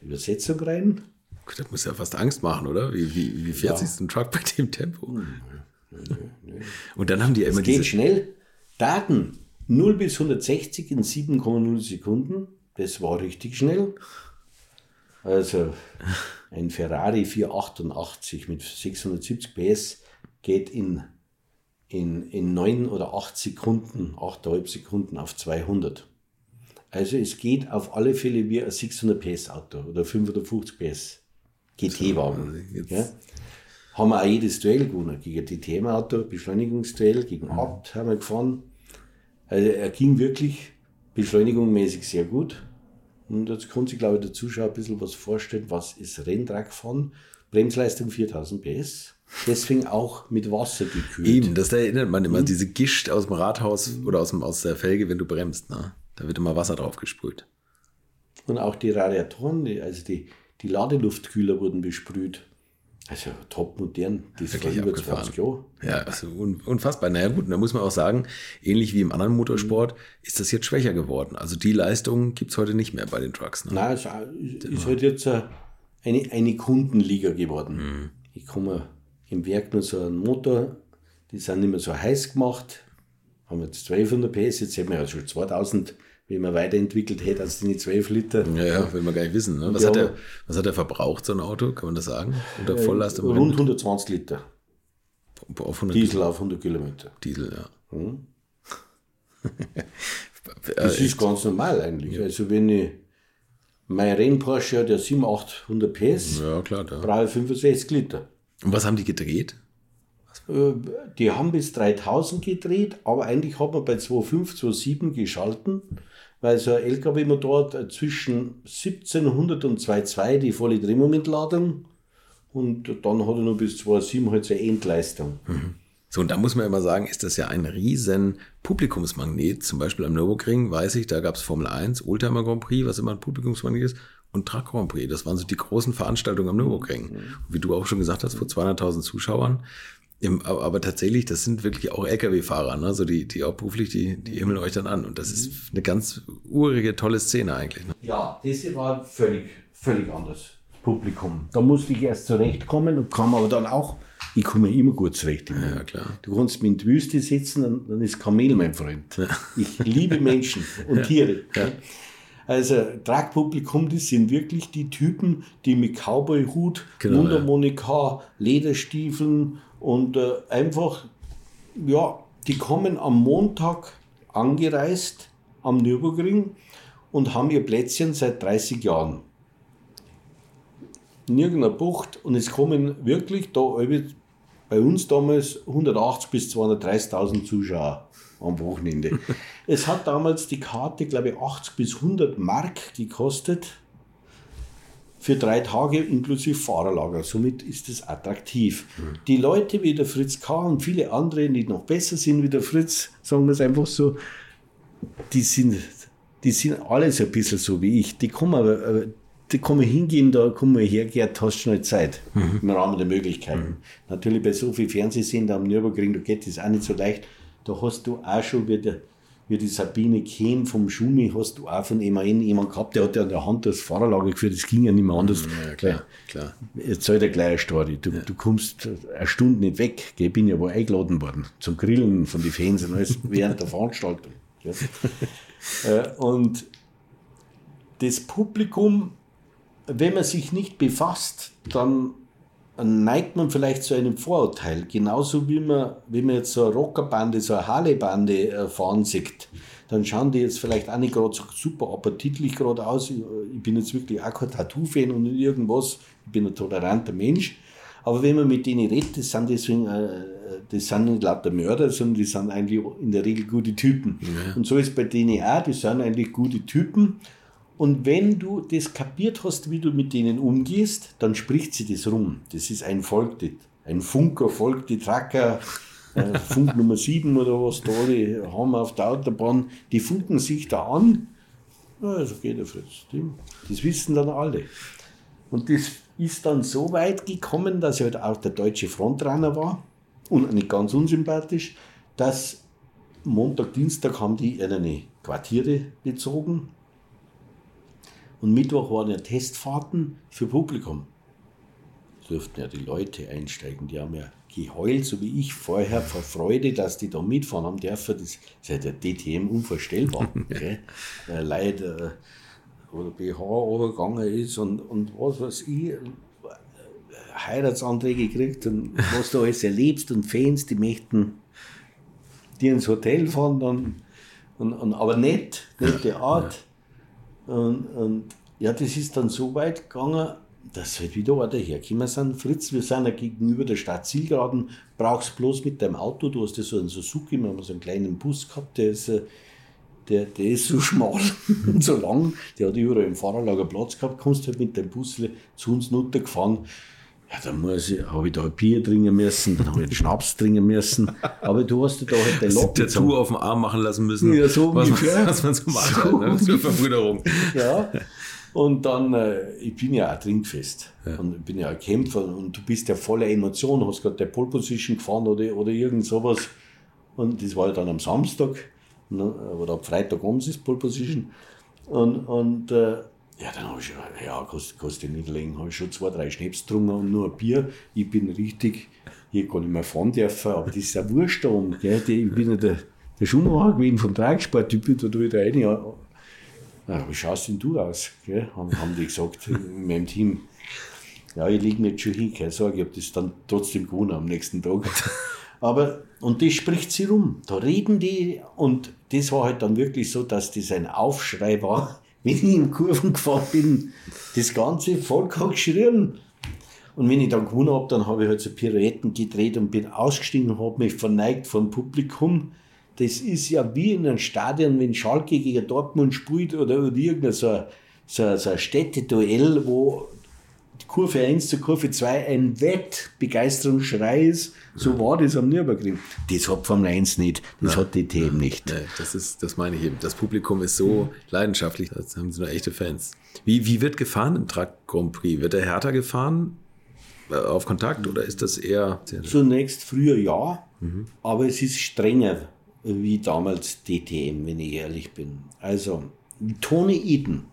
Übersetzung rein. Gut, Das muss ja fast Angst machen, oder? Wie, wie, wie fährt sich so ein Truck bei dem Tempo? Und dann haben die ja immer Es geht schnell. Daten 0 bis 160 in 7,0 Sekunden. Das war richtig schnell. Also ein Ferrari 488 mit 670 PS geht in, in, in 9 oder 8 Sekunden, 8,5 Sekunden auf 200. Also es geht auf alle Fälle wie ein 600 PS Auto oder 550 PS GT-Wagen. jetzt- ja. Haben wir auch jedes Duell gewonnen. Gegen ein DTM-Auto, Beschleunigungsduell, gegen Abt haben wir gefahren. Also er ging wirklich beschleunigungsmäßig sehr gut. Und jetzt kann sich, glaube ich, der Zuschauer ein bisschen was vorstellen, was ist Rennradfahren. Bremsleistung 4000 PS. Deswegen auch mit Wasser gekühlt. Eben, das erinnert man immer, diese Gischt aus dem Rathaus oder aus, dem, aus der Felge, wenn du bremst. Ne? Da wird immer Wasser drauf gesprüht. Und auch die Radiatoren, die, also die, die Ladeluftkühler wurden besprüht. Also top modern, das war Wirklich über abgefahren. 20 Jahre. Ja, also un unfassbar. Naja gut, da muss man auch sagen, ähnlich wie im anderen Motorsport ist das jetzt schwächer geworden. Also die Leistung gibt es heute nicht mehr bei den Trucks. Ne? Nein, es ist, ist halt jetzt eine, eine Kundenliga geworden. Mhm. Ich komme im Werk nur so einen Motor, die sind nicht mehr so heiß gemacht, haben jetzt 1200 PS, jetzt hätten wir ja schon 2000, wenn man weiterentwickelt hätte als die 12 Liter. Ja, ja, will man gar nicht wissen. Ne? Was, Ja, hat der, was hat der verbraucht, so ein Auto? Kann man das sagen? Unter Vollleistung? Rund 120 Liter auf 100 Diesel auf 100 Kilometer. Diesel, ja. Das Äh, ist ganz normal eigentlich. Also wenn ich, mein Renn-Porsche hat ja 700, 800 PS, ja, klar. Da. brauche ich 65 Liter. Und was haben die gedreht? Äh, Die haben bis 3000 gedreht, aber eigentlich hat man bei 2.5, 2.7 geschalten, weil so ein LKW-Motor hat zwischen 1700 und 2.2 die volle Drehmomentladung und dann hat er nur bis 2.7 halt so eine Endleistung. So, und da muss man immer sagen, ist das ja ein riesen Publikumsmagnet. Zum Beispiel am Nürburgring, weiß ich, da gab es Formel 1, Oldtimer Grand Prix, was immer ein Publikumsmagnet ist, und Truck Grand Prix. Das waren so die großen Veranstaltungen am Nürburgring. Und wie du auch schon gesagt hast, vor 200.000 Zuschauern. Im, aber, tatsächlich, das sind wirklich auch Lkw-Fahrer, ne? so die, die auch beruflich, die, die himmeln euch dann an. Und das ist eine ganz urige, tolle Szene eigentlich. Ne? Ja, das hier war völlig, völlig anders. Publikum. Da musste ich erst zurechtkommen und kam aber dann auch, ich komme immer gut zurecht. Ja, klar. Du kannst mich in die Wüste setzen, dann, dann ist Kamel mein Freund. Ich liebe Menschen und Tiere. Also Tragpublikum, das sind wirklich die Typen, die mit Cowboy-Hut, Genau, Mundharmonika, Lederstiefeln und äh, einfach, ja, die kommen am Montag angereist am Nürburgring und haben ihr Plätzchen seit 30 Jahren. In irgendeiner Bucht und es kommen wirklich da bei uns damals 180 bis 230.000 Zuschauer am Wochenende. es hat damals die Karte, glaube ich, 80 bis 100 Mark gekostet für drei Tage inklusive Fahrerlager. Somit ist es attraktiv. Die Leute wie der Fritz K. und viele andere, die noch besser sind wie der Fritz, sagen wir es einfach so, die sind, die sind alle so ein bisschen so wie ich. Die kommen aber, äh, die kommen hingehen, da kommen wir her, Gerd, hast schnell Zeit. Im Rahmen der Möglichkeiten. Natürlich bei so viel Fernsehsender am Nürburgring, da geht das auch nicht so leicht. Da hast du auch schon wieder, wie die Sabine Kehm vom Schumi, hast du auch von MAN jemanden gehabt, der hat ja an der Hand das Fahrerlager geführt, das ging ja nicht mehr anders. Ja, klar, klar. Erzähl dir gleich eine Story. Du, du kommst eine Stunde nicht weg. Ich bin ja wohl eingeladen worden zum Grillen von den Fans und alles während der Veranstaltung. Äh, und das Publikum, wenn man sich nicht befasst, dann neigt man vielleicht zu einem Vorurteil. Genauso wie man, wenn man jetzt so eine Rockerbande, so eine Harley-Bande äh, fahren sieht, dann schauen die jetzt vielleicht auch nicht gerade so super appetitlich gerade aus. Ich, ich bin jetzt wirklich auch kein Tattoo-Fan und irgendwas. Ich bin ein toleranter Mensch. Aber wenn man mit denen redet, das sind deswegen, äh, das sind nicht lauter Mörder, sondern die sind eigentlich in der Regel gute Typen. Und so ist bei denen auch, die sind eigentlich gute Typen. Und wenn du das kapiert hast, wie du mit denen umgehst, dann spricht sie das rum. Das ist ein Volk, die- ein Funker, Volk, die Tracker, äh, Funk Nummer 7 oder was da, die haben wir auf der Autobahn, die funken sich da an. Also geht der Fritz. Das wissen dann alle. Und das ist dann so weit gekommen, dass er halt auch der deutsche Frontrunner war und nicht ganz unsympathisch, dass Montag, Dienstag haben die eine Quartiere bezogen und Mittwoch waren ja Testfahrten für Publikum. Es durften ja die Leute einsteigen, die haben ja geheult, so wie ich vorher, vor Freude, dass die da mitfahren haben dürfen. Das ist ja der DTM unvorstellbar. gell? Äh, Leider oder BH übergegangen ist und, und was weiß ich, äh, Heiratsanträge gekriegt und was du alles erlebst und Fans, die möchten dir ins Hotel fahren, dann, und, und, aber nett, nette Art. Und, und ja, das ist dann so weit gegangen, dass halt wieder einer hergekommen sind. Fritz, wir sind ja gegenüber der Stadt Zielgeraden, brauchst bloß mit deinem Auto, du hast ja so einen Suzuki, wir haben so einen kleinen Bus gehabt, der ist, äh, der, der ist so schmal und so lang, der hat überall im Fahrerlager Platz gehabt, kommst halt mit dem Bus zu uns runtergefahren. Ja, dann muss ich, habe ich da ein Bier trinken müssen, dann habe ich einen Schnaps trinken müssen. Aber du hast da halt dein Locken. Tattoo auf dem Arm machen lassen müssen. Ja, so was, ungefähr. Was man so macht, so ne? zur Verbrüderung. Ja. Und dann, äh, ich bin ja auch trinkfest. Ja. Und ich bin ja ein Kämpfer und du bist ja voller Emotion, hast gerade der Pole Position gefahren oder, oder irgend sowas. Und das war ja dann am Samstag, ne, oder am Freitag sie das Pole Position. Und, und äh, ja, dann habe ich schon, ja, kannst, kannst nicht legen, habe ich schon zwei, drei Schnaps getrunken und nur ein Bier. Ich bin richtig, hier kann ich mal fahren dürfen, aber das ist ja wurscht da oben. Ich bin ja der, der Schuhmacher gewesen vom Tragsport, ich bin da wieder rein. Ja, wie schaust denn du aus? Gell? Haben, haben die gesagt in meinem Team. Ja, ich liege nicht schon hin, keine Sorge, ich habe das dann trotzdem gewonnen am nächsten Tag. Aber, und das spricht sie rum. Da reden die, und das war halt dann wirklich so, dass das ein Aufschrei war, wenn ich in Kurven gefahren bin. Das ganze hat geschrien. Und wenn ich dann gewonnen habe, dann habe ich halt so Pirouetten gedreht und bin ausgestiegen und habe mich verneigt vom Publikum. Das ist ja wie in einem Stadion, wenn Schalke gegen Dortmund spielt oder, irgendein so, so, so ein Städteduell, wo Kurve 1 zur Kurve 2 ein Wettbegeisterungsschrei ist. So war das am Nürburgring. Das hat Formel 1 nicht, das Nein. hat die TM nicht. Nein, das, ist, das meine ich eben. Das Publikum ist so leidenschaftlich, das haben sie nur echte Fans. Wie, wie wird gefahren im Truck Grand Prix? Wird der härter gefahren äh, auf Kontakt oder ist das eher. Zunächst früher ja, mhm. aber es ist strenger wie damals DTM, wenn ich ehrlich bin. Also, Tony Eden,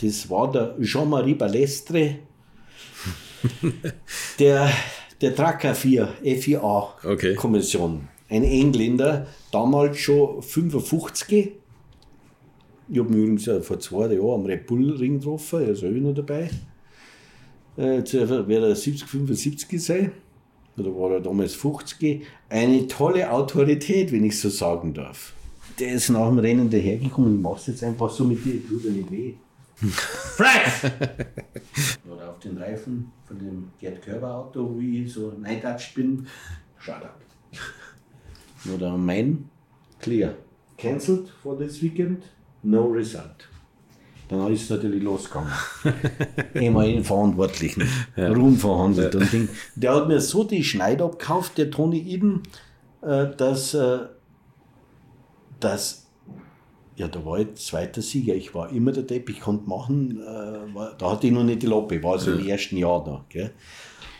das war der Jean-Marie Balestre, der, der Tracker 4, FIA-Kommission. Okay. Ein Engländer, damals schon 55. Ich habe mich übrigens vor zwei Jahren am Red Bull Ring getroffen, er ist auch noch dabei. Äh, jetzt wird er 70, 75 sein. Oder war er damals 50. Eine tolle Autorität, wenn ich so sagen darf. Der ist nach dem Rennen dahergekommen. Ich mache es jetzt einfach so mit dir, tut er nicht weh. Frank! Oder auf den Reifen von dem Gerd Körber Auto, wo ich so neidatscht bin. Shut up. Oder mein Clear. Cancelled for this weekend, no result. Dann ist es natürlich losgegangen. Immer in Verantwortlichen, ja. rumverhandelt ja. und Ding. Der hat mir so die Schneide abgekauft, der Tony Eden, äh, dass, äh, dass ja, da war ich zweiter Sieger. Ich war immer der Depp, ich konnte machen, äh, war, da hatte ich noch nicht die Loppe, war so ja. im ersten Jahr noch. Gell?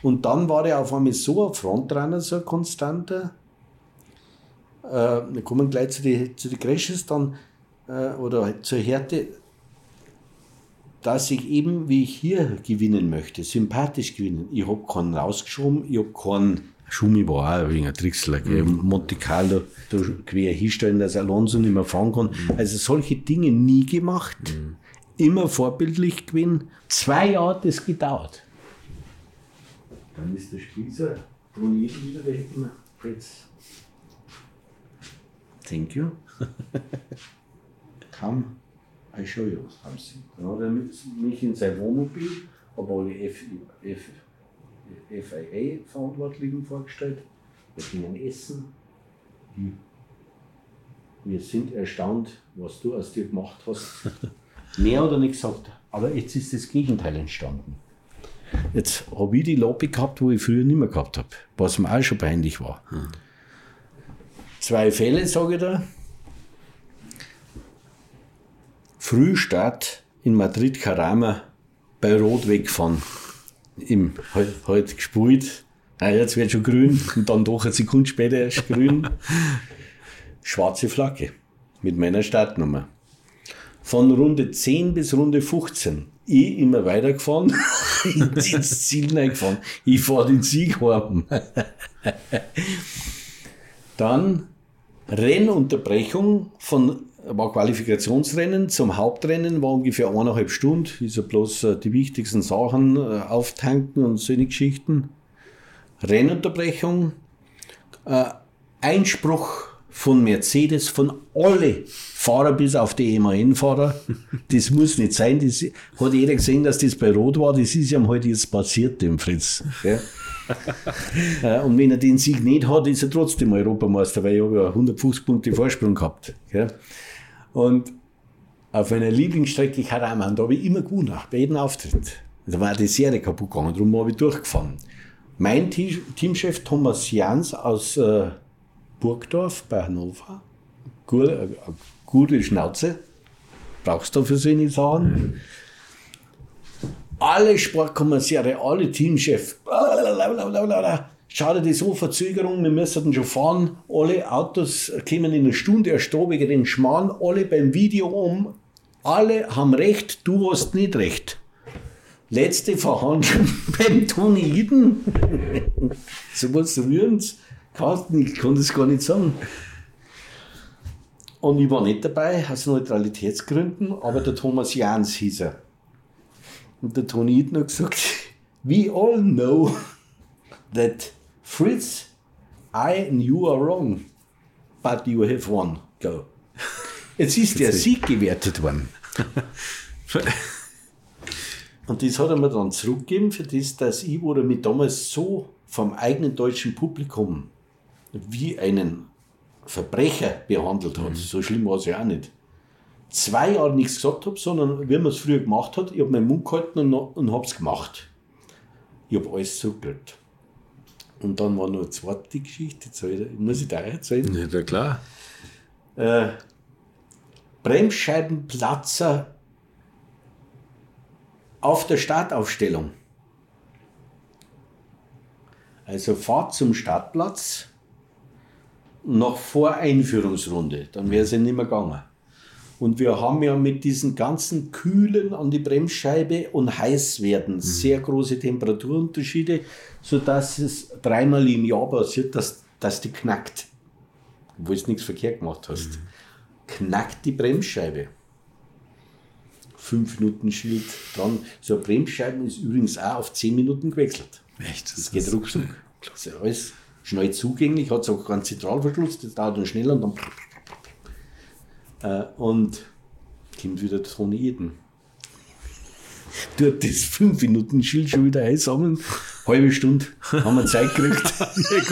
Und dann war er auf einmal so ein Frontrunner, so ein konstanter. Äh, wir kommen gleich zu den zu die Crashes dann, äh, oder zur Härte, dass ich eben, wie ich hier gewinnen möchte, sympathisch gewinnen. Ich habe keinen rausgeschoben, ich habe keinen Schumi war auch wegen ein Tricksler, mhm. Monte Carlo da quer hinstellen, dass Alonso nicht mehr fahren kann. Mhm. Also solche Dinge nie gemacht. Mhm. Immer vorbildlich gewesen. Zwei Jahre hat das gedauert. Dann ist der Spießer Brunier wieder weg. Fritz. Thank you. Come, I show you something. Dann hat er mich in sein Wohnmobil, obwohl ich F, F, FIA-Verantwortlichen vorgestellt. Wir gingen essen. Hm. Wir sind erstaunt, was du aus dir gemacht hast. Mehr oder nicht gesagt. Aber jetzt ist das Gegenteil entstanden. Jetzt habe ich die Lobby gehabt, wo ich früher nicht mehr gehabt habe, was mir auch schon peinlich war. Hm. Zwei Fälle, sage ich da. Frühstart in Madrid Carama bei Rot weggefahren im, halt, halt gespult. Ah, jetzt wird schon grün und dann doch eine Sekunde später erst grün. Schwarze Flagge mit meiner Startnummer. Von Runde 10 bis Runde 15. Ich immer weitergefahren, ins Ziel reingefahren. Ich fahre den Sieg heim. Dann Rennunterbrechung von war Qualifikationsrennen zum Hauptrennen, war ungefähr eineinhalb Stunden. Ist ja bloß äh, die wichtigsten Sachen äh, auftanken und solche Geschichten. Rennunterbrechung, äh, Einspruch von Mercedes, von alle Fahrer bis auf die MAN-Fahrer. Das muss nicht sein. Das hat jeder gesehen, dass das bei Rot war. Das ist ja heute halt jetzt passiert, dem Fritz. Ja. und wenn er den Sieg nicht hat, ist er trotzdem Europameister, weil er ja 150 Punkte Vorsprung gehabt. Ja. Und auf meiner Lieblingsstrecke Karaman, da habe ich immer gewonnen, bei jedem Auftritt. Da war die Serie kaputt gegangen, darum habe ich durchgefahren. Mein Te Teamchef Thomas Jans aus äh, Burgdorf bei Hannover, gute, äh, gute Schnauze, brauchst du für so eine Sachen. Alle Sportkommissäre, alle Teamchefs, schau dir die so Verzögerung, wir müssen schon fahren, alle Autos kommen in einer Stunde erst da wegen den Schmarrn, alle beim Video um, alle haben recht, du hast nicht recht. Letzte Verhandlung beim Toni Iden. so was rührend. Ich kann das gar nicht sagen. Und ich war nicht dabei, aus Neutralitätsgründen, aber der Thomas Jans hieß er. Und der Toni Iden hat gesagt, we all know that Fritz, I and you are wrong, but you have won. Go. Jetzt ist der Sieg gewertet worden. Und das hat er mir dann zurückgegeben, für das, dass ich wurde mich damals so vom eigenen deutschen Publikum wie einen Verbrecher behandelt hat. Mhm. So schlimm war es ja auch nicht. Zwei Jahre nichts gesagt habe, sondern wie man es früher gemacht hat, ich habe meinen Mund gehalten und, und habe es gemacht. Ich habe alles zurückgelegt. Und dann war noch eine zweite Geschichte, muss ich da erzählen. Ja, klar. Äh, Bremsscheibenplatzer auf der Startaufstellung. Also fahrt zum Startplatz noch vor Einführungsrunde, dann wäre es ja nicht mehr gegangen. Und wir haben ja mit diesen ganzen Kühlen an die Bremsscheibe und Heißwerden mhm. sehr große Temperaturunterschiede, sodass es dreimal im Jahr passiert, dass, dass die knackt. Obwohl du nichts verkehrt gemacht hast. Mhm. Knackt die Bremsscheibe. 5 Minuten Schild dran. So eine Bremsscheibe ist übrigens auch auf 10 Minuten gewechselt. Echt? Das, das geht ruckzuck. Das ist alles schnell zugänglich, hat so keinen Zentralverschluss, das dauert dann schneller und dann. Äh, und kommt wieder Toni Eden. Tut das 5 Minuten Schild schon wieder einsammeln halbe Stunde haben wir Zeit gekriegt.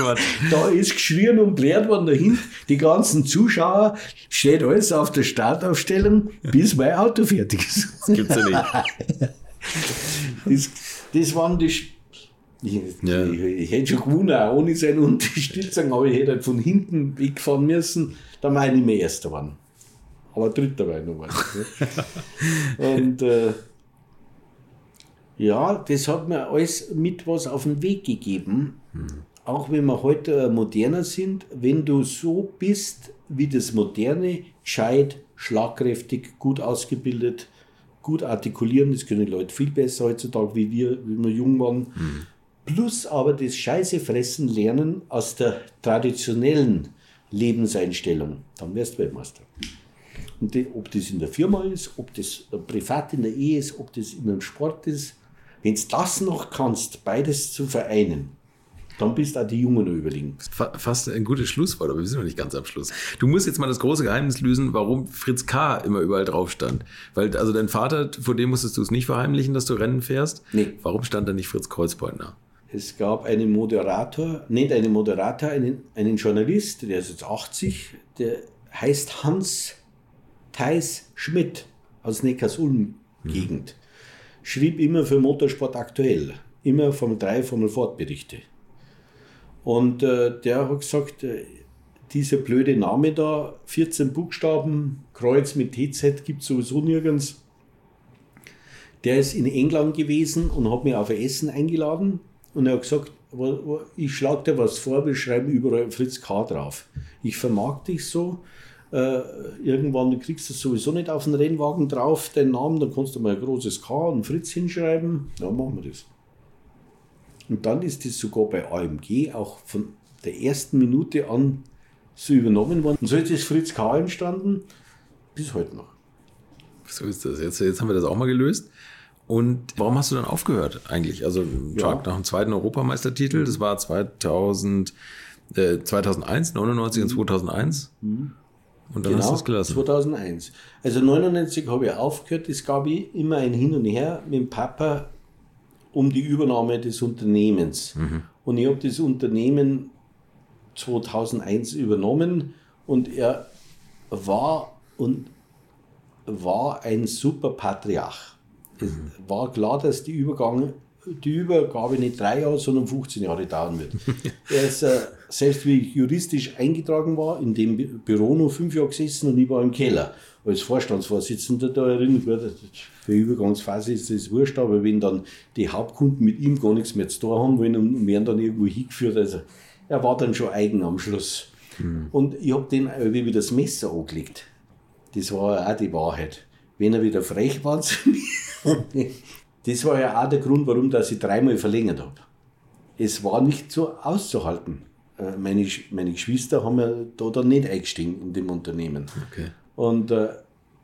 da ist geschrien und blärt worden dahin. Die ganzen Zuschauer steht alles auf der Startaufstellung, bis mein Auto fertig ist. Das gibt's ja nicht. das, das waren die. Ich, ja. ich, ich, hätte schon gewonnen, ohne seine Unterstützung, aber ich hätte halt von hinten wegfahren müssen. Da war ich mehr Erster geworden. Aber Dritter war ich noch. und äh, ja, das hat mir alles mit was auf den Weg gegeben. Mhm. Auch wenn wir heute moderner sind, wenn du so bist wie das Moderne, gescheit, schlagkräftig, gut ausgebildet, gut artikulieren, das können die Leute viel besser heutzutage, wie wir, wie wir jung waren. Mhm. Plus aber das Scheiße fressen lernen aus der traditionellen Lebenseinstellung. Dann wärst du Weltmeister. Und die, ob das in der Firma ist, ob das privat in der Ehe ist, ob das in einem Sport ist, wenn du das noch kannst, beides zu vereinen, dann bist auch die Jungen überlegen. Fast ein gutes Schlusswort, aber wir sind noch nicht ganz am Schluss. Du musst jetzt mal das große Geheimnis lösen, warum Fritz K. immer überall drauf stand. Weil, also dein Vater, vor dem musstest du es nicht verheimlichen, dass du Rennen fährst. Nee. Warum stand da nicht Fritz Kreuzbeutner? Es gab einen Moderator, nicht einen Moderator, einen, einen Journalist, der ist jetzt 80, der heißt Hans Theis Schmidt aus Neckars-Ulm-Gegend. Mhm schrieb immer für Motorsport aktuell, immer Formel 3, Formel Ford Berichte. Und äh, der hat gesagt, äh, dieser blöde Name da, 14 Buchstaben, Kreuz mit TZ gibt es sowieso nirgends. Der ist in England gewesen und hat mich auf ein Essen eingeladen und er hat gesagt, ich schlage dir was vor, wir schreiben überall Fritz K. drauf. Ich vermag dich so, äh, irgendwann kriegst du sowieso nicht auf den Rennwagen drauf, den Namen, dann kannst du mal ein großes K und Fritz hinschreiben. Ja, machen wir das. Und dann ist das sogar bei AMG auch von der ersten Minute an so übernommen worden. Und so ist das Fritz K entstanden, bis heute noch. So ist das. Jetzt, jetzt haben wir das auch mal gelöst. Und warum hast du dann aufgehört eigentlich? Also ja. nach dem zweiten Europameistertitel, das war 2000, äh, 2001, 99 mhm. und 2001. Mhm. Und dann genau, hast du es gelassen. 2001. Also 99 habe ich aufgehört. Es gab immer ein Hin und Her mit dem Papa um die Übernahme des Unternehmens. Mhm. Und ich habe das Unternehmen 2001 übernommen und er war und war ein super Patriarch. Es war klar, dass die, Übergang, die Übergabe nicht drei Jahre, sondern 15 Jahre dauern wird. er ist, äh, selbst wie ich juristisch eingetragen war, in dem Büro nur fünf Jahre gesessen und ich war im Keller als Vorstandsvorsitzender da erinnert wird. Für die Übergangsphase ist das wurscht, aber wenn dann die Hauptkunden mit ihm gar nichts mehr zu tun haben wollen und werden dann irgendwo hingeführt, also er war dann schon eigen am Schluss. Mhm. Und ich habe dem wie das Messer angelegt. Das war auch die Wahrheit. Wenn er wieder frech war zu mir, das war ja auch der Grund, warum dass ich dreimal verlängert habe. Es war nicht so auszuhalten. Äh, meine, meine Geschwister haben ja da dann nicht eingestiegen in dem Unternehmen. Okay. Und äh,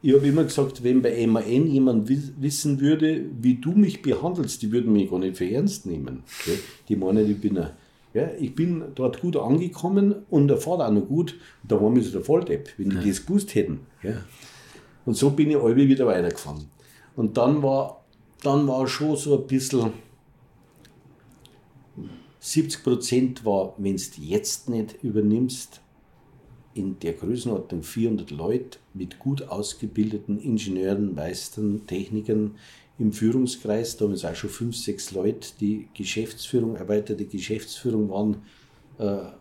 ich habe immer gesagt, wenn bei MAN jemand wissen würde, wie du mich behandelst, die würden mich gar nicht für ernst nehmen. Okay? Die meinen, ich bin, ein, ja, ich bin dort gut angekommen und der fahrt auch noch gut. Da war mir so der Volldepp, wenn die das gewusst hätten. Ja? Und so bin ich alle wieder weitergefahren. Und dann war, dann war schon so ein bisschen, 70 Prozent war, wenn du jetzt nicht übernimmst, in der Größenordnung 400 Leute mit gut ausgebildeten Ingenieuren, Meistern, Technikern im Führungskreis. Da haben es auch schon fünf, sechs Leute, die Geschäftsführung, erweiterte Geschäftsführung waren, äh,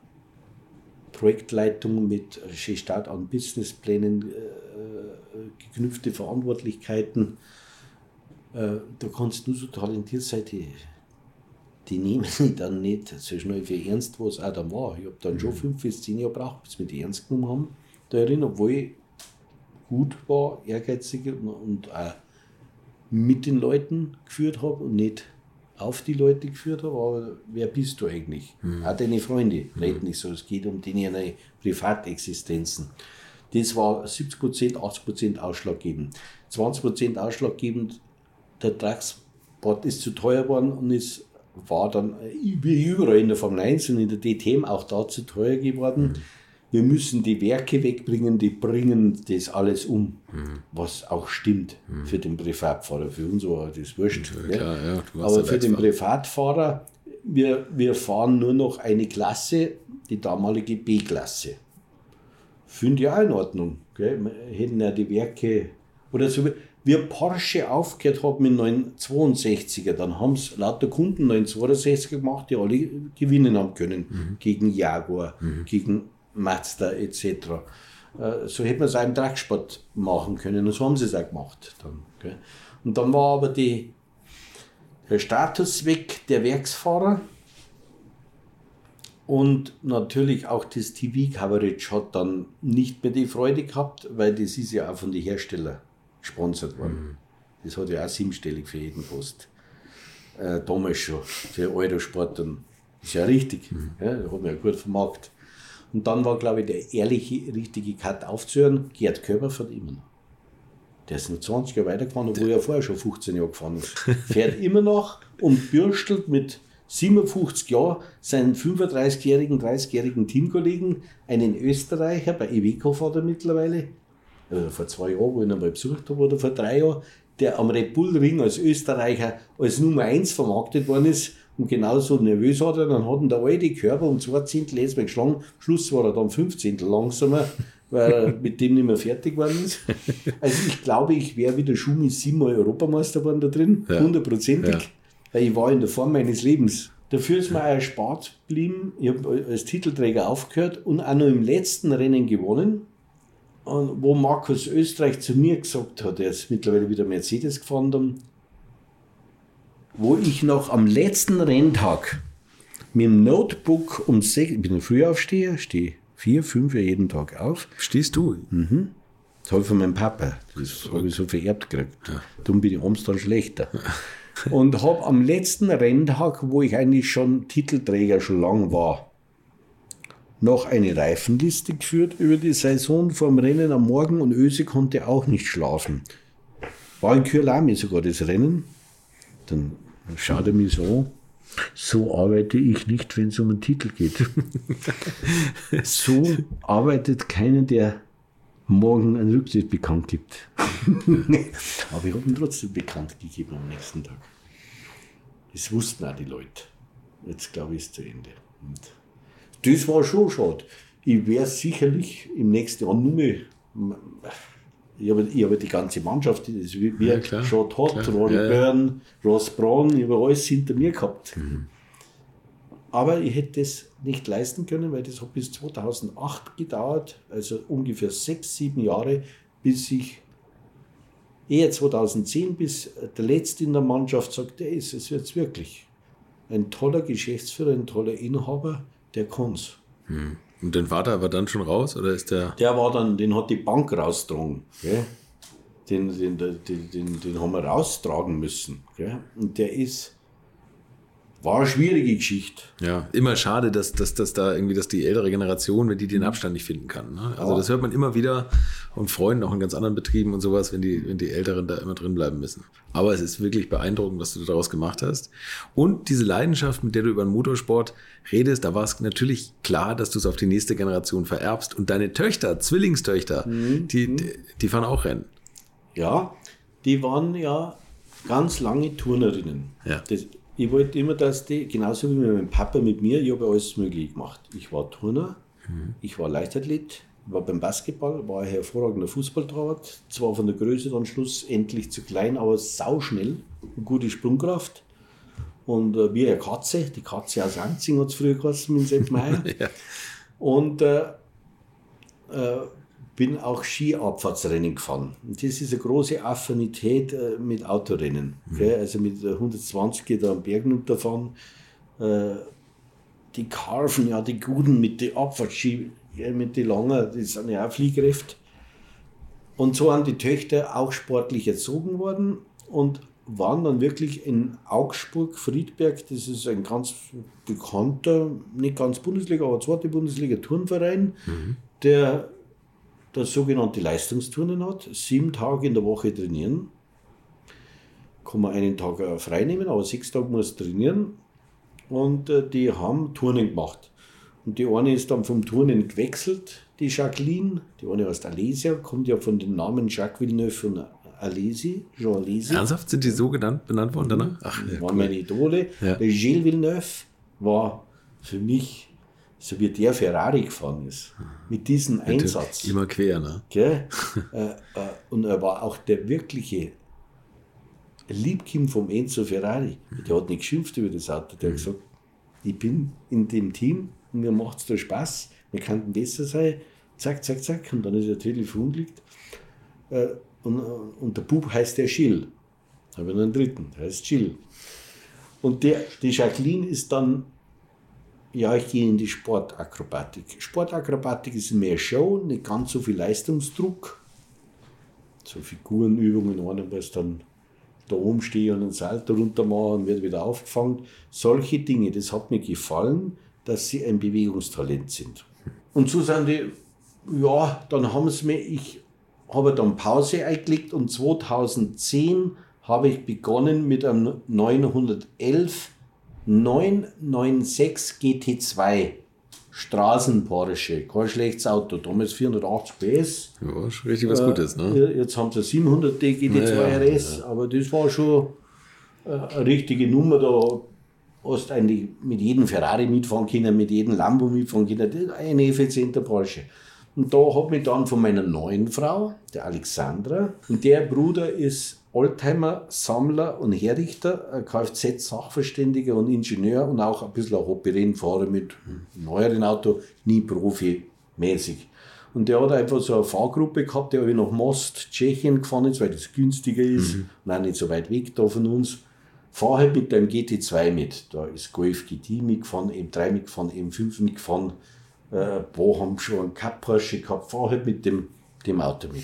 Projektleitung mit Start an Businessplänen, äh, geknüpfte Verantwortlichkeiten. Äh, da kannst du so talentiert sein, die die nehmen mich dann nicht so schnell für ernst, was auch da war. Ich habe dann schon mhm. fünf bis zehn Jahre gebraucht, bis wir die ernst genommen haben, darin, obwohl ich gut war, ehrgeizig und auch mit den Leuten geführt habe und nicht auf die Leute geführt habe, aber wer bist du eigentlich? Mhm. Auch deine Freunde mhm. reden nicht so, es geht um deine Privatexistenzen. Das war 70%, 80% ausschlaggebend. 20% ausschlaggebend, der Transport ist zu teuer geworden und ist war dann wie überall in der Formel 1 und in der DTM auch da zu teuer geworden. Mhm. Wir müssen die Werke wegbringen, die bringen das alles um, mhm. was auch stimmt mhm. für den Privatfahrer. Für uns war das wurscht. Ja, klar, ja, Aber für den Privatfahrer, wir, wir fahren nur noch eine Klasse, die damalige B-Klasse. Finde ich auch in Ordnung. Gell? Wir hätten ja die Werke, oder so, wie Porsche aufgehört hat mit 962er, dann haben es lauter Kunden 962er gemacht, die alle gewinnen haben können. Mhm. Gegen Jaguar, mhm. gegen Mazda etc. Äh, so hätte man es auch im Tragsport machen können und so haben sie es auch gemacht. Dann, gell. Und dann war aber die, der Status weg der Werksfahrer. Und natürlich auch das TV-Coverage hat dann nicht mehr die Freude gehabt, weil das ist ja auch von den Herstellern gesponsert worden. Mhm. Das hat ja auch siebenstellig für jeden Post. Äh, damals schon, für Eurosport. Und ist ja richtig. Mhm. Ja, hat man ja gut vermarktet. Und dann war, glaube ich, der ehrliche, richtige Cut aufzuhören. Gerd Körber fährt immer noch. Der ist nur 20 Jahre weitergefahren, obwohl er vorher schon 15 Jahre gefahren ist. Fährt immer noch und bürstelt mit 57 Jahren seinen 35-jährigen, 30-jährigen Teamkollegen, einen Österreicher, bei Iveco fährt er mittlerweile, äh, vor zwei Jahren, wo ich ihn einmal besucht habe, oder vor drei Jahren, der am Red Bull Ring als Österreicher als Nummer 1 vermarktet worden ist und genauso nervös hat er, dann hat ihn der alte Körper um zwei Zehntel jetzt mal geschlagen. Schluss war er dann fünf Zehntel langsamer, weil er mit dem nicht mehr fertig geworden ist. Also ich glaube, ich wäre wieder Schumi siebenmal Europameister geworden da drin, hundertprozentig, ja. weil ich war in der Form meines Lebens. Dafür ist mir auch erspart geblieben. Ich habe als Titelträger aufgehört und auch noch im letzten Rennen gewonnen. Und wo Markus Österreich zu mir gesagt hat, er ist mittlerweile wieder Mercedes gefahren, wo ich noch am letzten Renntag mit dem Notebook um sechs, ich bin ein Frühaufsteher, stehe vier, fünf Uhr jeden Tag auf. Stehst du? Mhm. Das habe ich von meinem Papa. Das habe ich so vererbt gekriegt. Ja. Darum bin ich abends dann schlechter. Und habe am letzten Renntag, wo ich eigentlich schon Titelträger schon lang war, noch eine Reifenliste geführt über die Saison vorm Rennen am Morgen und Öse konnte auch nicht schlafen. War in Kürlami sogar das Rennen. Dann schaut er mich so an. So arbeite ich nicht, wenn es um einen Titel geht. so arbeitet keiner, der morgen einen Rücktritt bekannt gibt. Aber ich habe ihn trotzdem bekannt gegeben am nächsten Tag. Das wussten auch die Leute. Jetzt glaube ich, ist es zu Ende. Und das war schon schade. Ich wäre sicherlich im nächsten Jahr nur mehr, Ich habe, ich habe die ganze Mannschaft, das wie, wie Ja, klar, Todd, klar. Ronnie Ja. Byrne, Ross Braun, ich habe alles hinter mir gehabt. Aber ich hätte das nicht leisten können, weil das hat bis 2008 gedauert, also ungefähr sechs, sieben Jahre, bis ich eher 2010, bis der Letzte in der Mannschaft sagt, der ist es jetzt wirklich. Ein toller Geschäftsführer, ein toller Inhaber, der kann's. Und dein Vater war dann schon raus oder ist der. Der war dann, den hat die Bank rausgetragen. Gell? Den, den, den, den, den haben wir raustragen müssen. Gell? Und der ist, war eine schwierige Geschichte. Ja, immer schade, dass, dass, dass da irgendwie, dass die ältere Generation, wenn die den Abstand nicht finden kann. Ne? Also Ja. das hört man immer wieder von Freunden, auch in ganz anderen Betrieben und sowas, wenn die, wenn die Älteren da immer drin bleiben müssen. Aber es ist wirklich beeindruckend, was du daraus gemacht hast. Und diese Leidenschaft, mit der du über den Motorsport redest, da war es natürlich klar, dass du es auf die nächste Generation vererbst. Und deine Töchter, Zwillingstöchter, die, die, die fahren auch Rennen. Ja, die waren ja ganz lange Turnerinnen. Ja. Das, ich wollte immer, dass die, genauso wie meinem Papa mit mir, ich habe alles Mögliche gemacht. Ich war Turner, ich war Leichtathlet, ich war beim Basketball, war ein hervorragender Fußballtorwart, zwar von der Größe dann schlussendlich zu klein, aber sauschnell, gute Sprungkraft. Und äh, wie eine Katze, die Katze aus Anzing hat es früher geheißen mit Sepp Meier. Ja. Und äh, äh, bin auch Skiabfahrtsrennen gefahren. Und das ist eine große Affinität äh, mit Autorennen. Gell? Also mit der 120 da am Berg runterfahren. Äh, die Karven, ja, die Guten mit den Abfahrtski, ja, mit den Langen, die sind ja auch Fliehkräfte. Und so haben die Töchter auch sportlich erzogen worden und waren dann wirklich in Augsburg, Friedberg, das ist ein ganz bekannter, nicht ganz Bundesliga, aber zweite Bundesliga Turnverein, der das sogenannte Leistungsturnen hat, sieben Tage in der Woche trainieren. Kann man einen Tag äh, frei nehmen, aber sechs Tage muss trainieren. Und äh, die haben Turnen gemacht. Und die eine ist dann vom Turnen gewechselt, die Jacqueline. Die eine heißt Alesia, kommt ja von dem Namen Jacques Villeneuve und Alesi, Jean Alesi. Ernsthaft sind die so genannt, benannt worden danach? Ach, ja, waren cool. meine Idole. Ja. Gilles Villeneuve war für mich, so wie der Ferrari gefahren ist, mit diesem Einsatz. Immer quer, ne? Gell? äh, äh, und er war auch der wirkliche Liebkind vom Enzo Ferrari. Der hat nicht geschimpft über das Auto. Der hat gesagt, ich bin in dem Team und mir macht es da Spaß, wir könnten besser sein. Zack, zack, zack. Und dann ist er tödlich verunglückt. Äh, und, und der Bub heißt der Schill. Da habe ich noch einen dritten, der heißt Jill. Und der, die Jacqueline ist dann, ja, ich gehe in die Sportakrobatik. Sportakrobatik ist mehr Show, nicht ganz so viel Leistungsdruck. So Figurenübungen, einer muss dann da oben stehen und einen Salto runter machen und wird wieder aufgefangen. Solche Dinge, das hat mir gefallen, dass sie ein Bewegungstalent sind. Und so sind die, ja, dann haben sie mir, ich habe dann Pause eingelegt und 2010 habe ich begonnen mit einem 911 996 GT2 Straßen-Porsche. Kein schlechtes Auto, damals 480 PS. Ja, schon richtig was Gutes, ne? Äh, Jetzt haben sie 700 GT2 Ja, ja, RS, aber das war schon äh, eine richtige Nummer. Da hast du eigentlich mit jedem Ferrari mitfahren können, mit jedem Lambo mitfahren können. Das ist ein effizienter Porsche. Und da habe ich dann von meiner neuen Frau, der Alexandra, und der Bruder ist Oldtimer, Sammler und Herrichter, ein Kfz-Sachverständiger und Ingenieur und auch ein bisschen ein Hobby-Rennfahrer mit neueren Auto, nie profimäßig. Und der hat einfach so eine Fahrgruppe gehabt, der habe ich nach Most, Tschechien gefahren ist, weil das günstiger ist und auch nicht so weit weg da von uns. Fahr halt mit deinem GT2 mit. Da ist Golf GT mitgefahren, M3 mitgefahren, M5 mitgefahren. Äh, wo haben schon einen Cup Porsche gehabt. Fahr halt mit dem, dem Auto mit.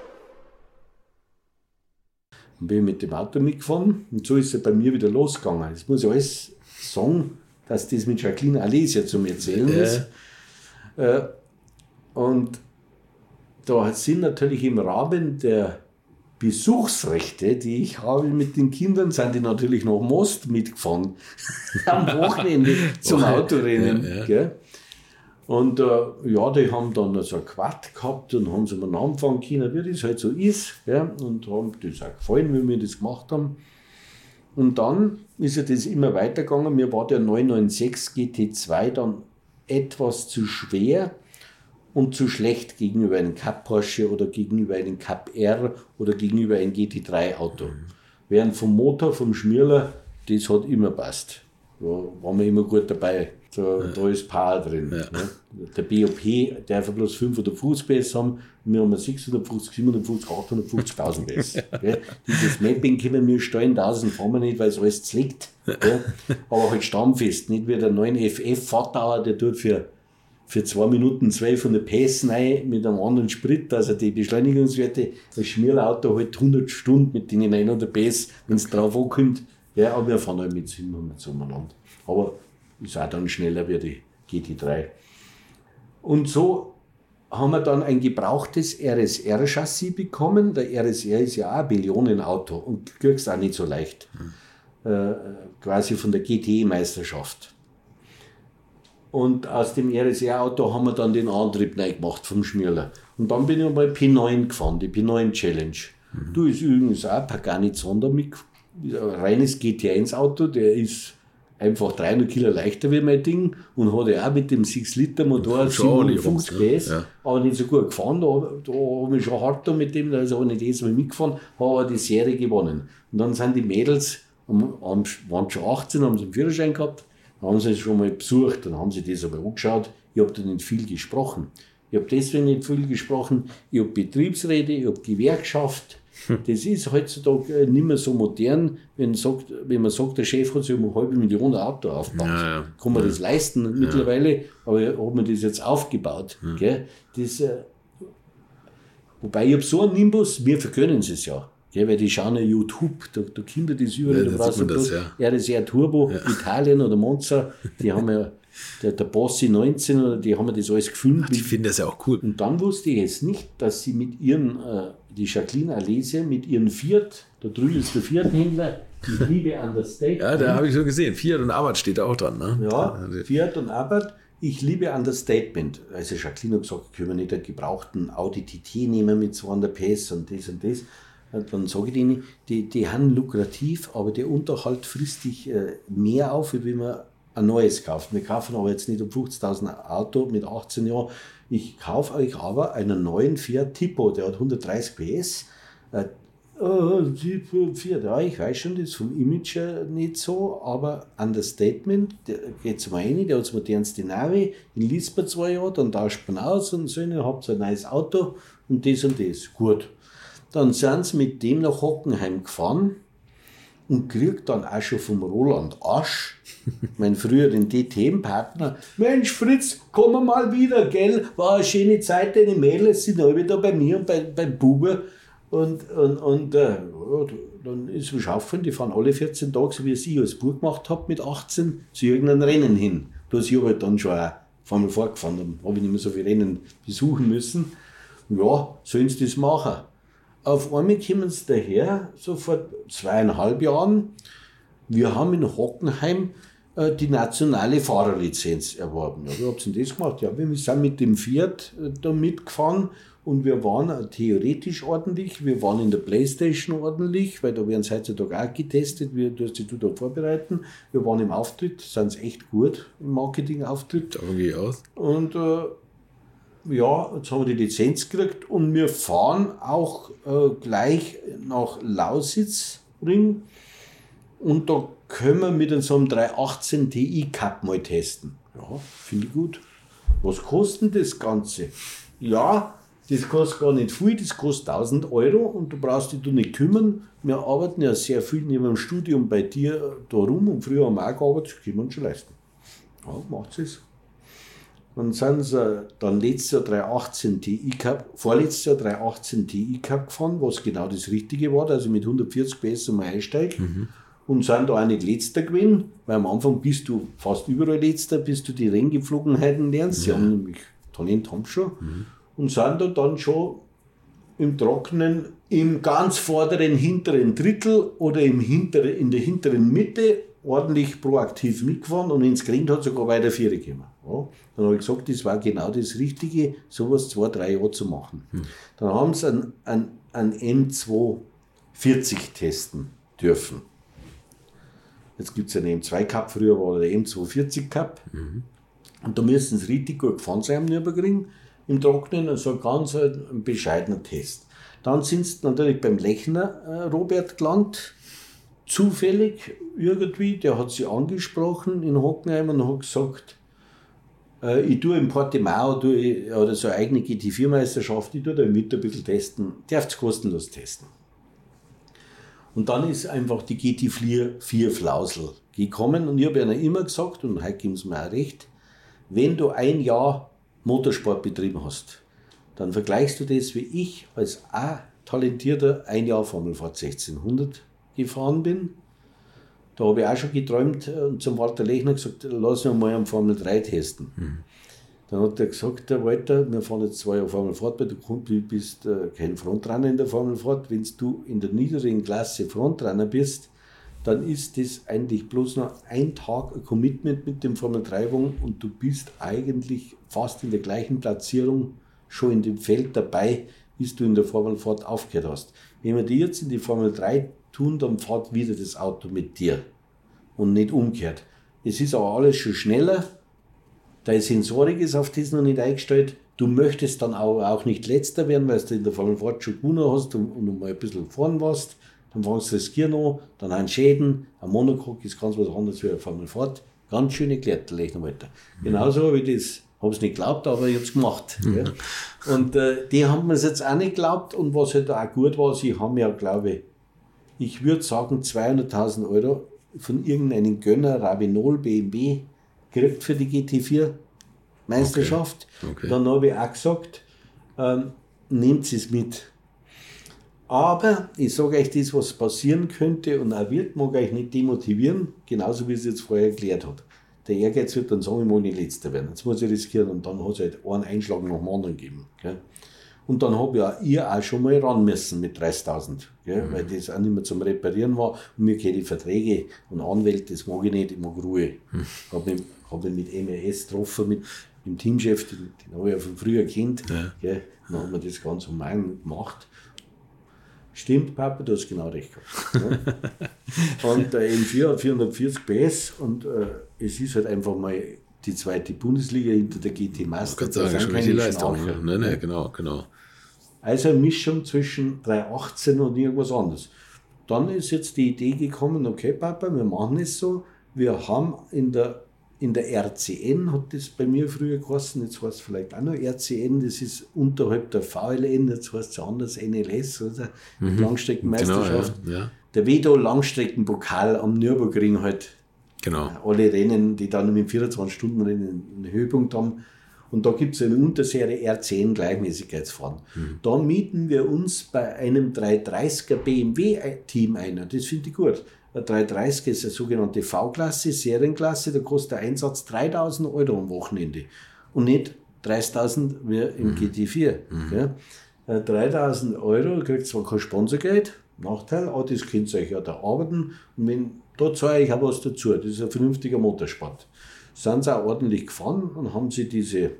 bin mit dem Auto mitgefahren und so ist es bei mir wieder losgegangen. Jetzt muss ich alles sagen, dass das mit Jacqueline Alesia zum Erzählen äh. ist. Äh, und da sind natürlich im Rahmen der Besuchsrechte, die ich habe mit den Kindern, sind die natürlich noch Most mitgefahren. Am Wochenende zum Autorennen. Ja, ja. Und äh, ja, die haben dann so ein Quad gehabt und haben sie mir anfangen können, wie das halt so ist. Ja, und haben das auch gefallen, wie wir das gemacht haben. Und dann ist ja das immer weitergegangen. Mir war der 996 GT2 dann etwas zu schwer und zu schlecht gegenüber einem Cup Porsche oder gegenüber einem Cup R oder gegenüber einem GT3 Auto. Mhm. Während vom Motor, vom Schmierler, das hat immer passt. Da waren wir immer gut dabei. Da, ja. da ist Power drin. Ja. Ne? Der BOP darf bloß 550 PS haben, wir haben 650, 750, 850.000 PS. ja. Dieses Mapping können wir steuern, 1000 fahren wir nicht, weil es alles zlickt. Ja. Aber halt stammfest, nicht wie der 9FF Fahrtdauer, der tut für, für 2 Minuten 1200 PS rein mit einem anderen Sprit, also die Beschleunigungswerte, das Schmierauto halt 100 Stunden mit den 900 PS, wenn es drauf ankommt. Ja, aber wir fahren halt mit 700 zueinander. Aber ist auch dann schneller wie die GT3. Und so haben wir dann ein gebrauchtes RSR-Chassis bekommen. Der RSR ist ja auch ein Billionenauto und kriegst auch nicht so leicht. Hm. Äh, quasi von der GTE-Meisterschaft. Und aus dem RSR-Auto haben wir dann den Antrieb neu gemacht vom Schmierler. Und dann bin ich mal P9 gefahren, die P9 Challenge. Mhm. Du ist übrigens auch Pagani Zonda mit, ein reines GT1-Auto, der ist einfach 300 Kilo leichter wie mein Ding und hat ja auch mit dem 6-Liter-Motor 57 PS, ja. aber nicht so gut gefahren. Da, da habe ich schon hart da mit dem, also habe ich nicht jedes Mal mitgefahren, habe aber die Serie gewonnen. Und dann sind die Mädels, waren schon 18, haben sie einen Führerschein gehabt, haben sie es schon mal besucht, dann haben sie das aber angeschaut. Ich habe da nicht viel gesprochen. Ich habe deswegen nicht viel gesprochen, ich habe Betriebsräte, ich habe Gewerkschaft, das ist heutzutage nicht mehr so modern, wenn, sagt, wenn man sagt, der Chef hat sich um eine halbe Million Auto aufgebaut. Ja, ja. Kann man ja. das leisten mittlerweile, aber hat man das jetzt aufgebaut. Gell? Das, äh, wobei ich habe so einen Nimbus, wir vergönnen es ja. Gell, weil die schauen ja YouTube, da, da Kinder das überall, ja, da brauchst du das, ja. RSR Turbo, Italien oder Monza, die haben ja der, der Bossi 19 oder die haben das alles gefilmt. Ach, die finden das ja auch cool. Und dann wusste ich jetzt nicht, dass sie mit ihren äh, die Jacqueline Alese mit ihren Fiat, da drüben ist der Fiat-Händler, die Liebe an das Steak. Ja, da habe ich schon gesehen. Fiat und Abarth steht da auch dran. Ne? Ja, Fiat und Abarth. Ich liebe Understatement. Also Jacqueline hat gesagt, können wir nicht einen gebrauchten Audi TT nehmen mit 200 PS und das und das. Dann sage ich denen, die, die haben lukrativ, aber der Unterhalt frisst dich äh, mehr auf, wie wenn man ein neues kauft. Wir kaufen aber jetzt nicht um 50.000 Auto mit 18 Jahren ich kaufe euch aber einen neuen Fiat Tipo, der hat 130 PS. Äh, äh, Fiat, ja, ich weiß schon, das ist vom Image nicht so, aber Understatement, der geht zum einen, der hat das modernste Navi, den liest man zwei Jahre, dann tauscht man aus und so, ihr habt ein neues Auto und das und das. Gut. Dann sind sie mit dem nach Hockenheim gefahren und krieg dann auch schon vom Roland Asch, mein früheren DTM-Partner, Mensch Fritz, komm mal wieder, gell, war eine schöne Zeit, deine Mädels sind alle da bei mir und bei, beim Buber und, und, und äh, dann ist es schaffen, die fahren alle 14 Tage, so wie ich als Bub gemacht habe mit 18, zu irgendeinem Rennen hin. Da ist ich halt dann schon auch Formel vorgefahren, dann habe ich nicht mehr so viele Rennen besuchen müssen. Ja, sollen sie das machen. Auf einmal kommen sie daher, so vor zweieinhalb Jahren. Wir haben in Hockenheim äh, die nationale Fahrerlizenz erworben. Ja, wie habt ihr denn das gemacht? Ja, wir sind mit dem Fiat äh, da mitgefahren und wir waren theoretisch ordentlich, wir waren in der Playstation ordentlich, weil da werden sie heutzutage auch getestet, wie du hast dich da vorbereiten. Wir waren im Auftritt, sind echt gut im Marketing-Auftritt. Davon gehe ich aus. Und äh, ja, jetzt haben wir die Lizenz gekriegt und wir fahren auch äh, gleich nach Lausitzring und da können wir mit einem 318 Ti Cup mal testen. Ja, finde ich gut. Was kostet das Ganze? Ja, das kostet gar nicht viel, das kostet 1000 Euro und du brauchst dich da nicht kümmern. Wir arbeiten ja sehr viel neben dem Studium bei dir da rum und früher haben wir auch gearbeitet, das können wir uns schon leisten. Ja, macht es. Dann sind sie dann letztes Jahr 318 Ti Cup, vorletztes Jahr 318 Ti Cup gefahren, was genau das Richtige war, also mit 140 PS mal einsteigen. Mhm. Und sind da auch nicht letzter gewesen, weil am Anfang bist du fast überall letzter, bis du die Renngeflogenheiten lernst. Sie haben nämlich Talent haben schon. Mhm und sind da dann schon im Trockenen im ganz vorderen hinteren Drittel oder im hinteren, in der hinteren Mitte ordentlich proaktiv mitgefahren und ins Grind hat sogar weiter Viere gekommen. Ja, dann habe ich gesagt, das war genau das Richtige, sowas zwei, drei Jahre zu machen. Hm. Dann haben sie ein, ein, ein M240 testen dürfen. Jetzt gibt es einen M2 Cup, früher war der M240 Cup. Mhm. Und da müssen sie richtig gut gefahren sein am Nürburgring im Trocknen, also ganz ein bescheidener Test. Dann sind sie natürlich beim Lechner äh, Robert gelandet, zufällig irgendwie, der hat sie angesprochen in Hockenheim und hat gesagt, äh, ich tue im Portimao tue ich, oder so eine eigene GT4-Meisterschaft, ich tue da mit ein bisschen testen, darf kostenlos testen. Und dann ist einfach die GT4 Flausel gekommen und ich habe ihnen immer gesagt, und heute geben sie mir auch recht, wenn du ein Jahr Motorsport betrieben hast, dann vergleichst du das, wie ich als auch talentierter ein Jahr Formelfahrt 1600 gefahren bin. Da habe ich auch schon geträumt und zum Walter Lechner gesagt, lass uns mal am Formel 3 testen. Mhm. Dann hat er gesagt, der Walter, wir fahren jetzt zwei Jahre Formel Fahrt, weil du bist äh, kein Frontrunner in der Formel Fahrt. Wenn du in der niedrigen Klasse Frontrunner bist, dann ist das eigentlich bloß noch ein Tag ein Commitment mit dem Formel 3 Wagen und du bist eigentlich fast in der gleichen Platzierung schon in dem Feld dabei, bis du in der Formelfahrt aufgehört hast. Wenn wir die jetzt in die Formel 3 tun, dann fährt wieder das Auto mit dir und nicht umgekehrt. Es ist aber alles schon schneller, deine Sensorik ist auf das noch nicht eingestellt. Du möchtest dann auch, auch nicht letzter werden, weil du in der Formel Fahrt schon gewonnen hast und, und mal ein bisschen vorn warst dann fängst du das Gier an, dann ein Schäden, ein Monocoque ist ganz was anderes wie ein Formel Fahrt. Ganz schöne Kletterlechner weiter. Mhm. Genauso habe ich das, habe es nicht geglaubt, aber ich habe es gemacht. Mhm. Ja. Und äh, die haben mir es jetzt auch nicht geglaubt und was halt auch gut war, sie haben ja, glaube ich, ich würde sagen 200.000 Euro von irgendeinem Gönner, Ravinol, BMW, gekriegt für die GT4 Meisterschaft. Okay. Okay. Dann habe ich auch gesagt, ähm, nehmt es mit. Aber ich sage euch das, was passieren könnte und auch wird, mag euch nicht demotivieren, genauso wie es jetzt vorher erklärt hat. Der Ehrgeiz wird dann sagen, ich will nicht letzter werden. Jetzt muss ich riskieren und dann hat es halt einen Einschlag nach dem anderen gegeben. Gell? Und dann habe ja ihr auch schon mal ran müssen mit 30.000, mhm. weil das auch nicht mehr zum Reparieren war. Und mir gehen die Verträge und Anwälte, das mag ich nicht, ich mag Ruhe. Mhm. Habe mich, hab mich mit MES getroffen, mit dem Teamchef, den, den habe ich ja von früher Kind. Ja. Gell? Dann haben wir das ganz human gemacht. Stimmt, Papa, du hast genau recht gehabt. Ja. und der M4 hat 440 PS und äh, es ist halt einfach mal die zweite Bundesliga hinter der GT Master. Ich sagen, schon keine Leistung. Nein, nein, genau, genau. Also eine Mischung zwischen 318 und irgendwas anderes. Dann ist jetzt die Idee gekommen, okay, Papa, wir machen es so. Wir haben in der in der RCN hat das bei mir früher geheißen, jetzt heißt es vielleicht auch noch RCN, das ist unterhalb der VLN, jetzt heißt es anders NLS, oder? Mhm. Langstreckenmeisterschaft. Genau, ja, ja. Der Vedo Langstreckenpokal am Nürburgring halt. Genau. Alle Rennen, die dann mit 24-Stunden-Rennen einen Höhepunkt haben. Und da gibt es eine Unterserie R10 Gleichmäßigkeitsfahren. Mhm. Da mieten wir uns bei einem 330er BMW-Team ein. Das finde ich gut. Ein 330 ist eine sogenannte V-Klasse, Serienklasse, da kostet der Einsatz 3000 Euro am Wochenende und nicht 30.000 wie im mhm. GT4. Mhm. Ja. 3000 Euro, kriegt zwar kein Sponsorgeld, Nachteil, aber das könnt ihr euch ja da arbeiten und wenn, da zahle ich auch was dazu. Das ist ein vernünftiger Motorsport. Sind sie auch ordentlich gefahren und haben sie diese,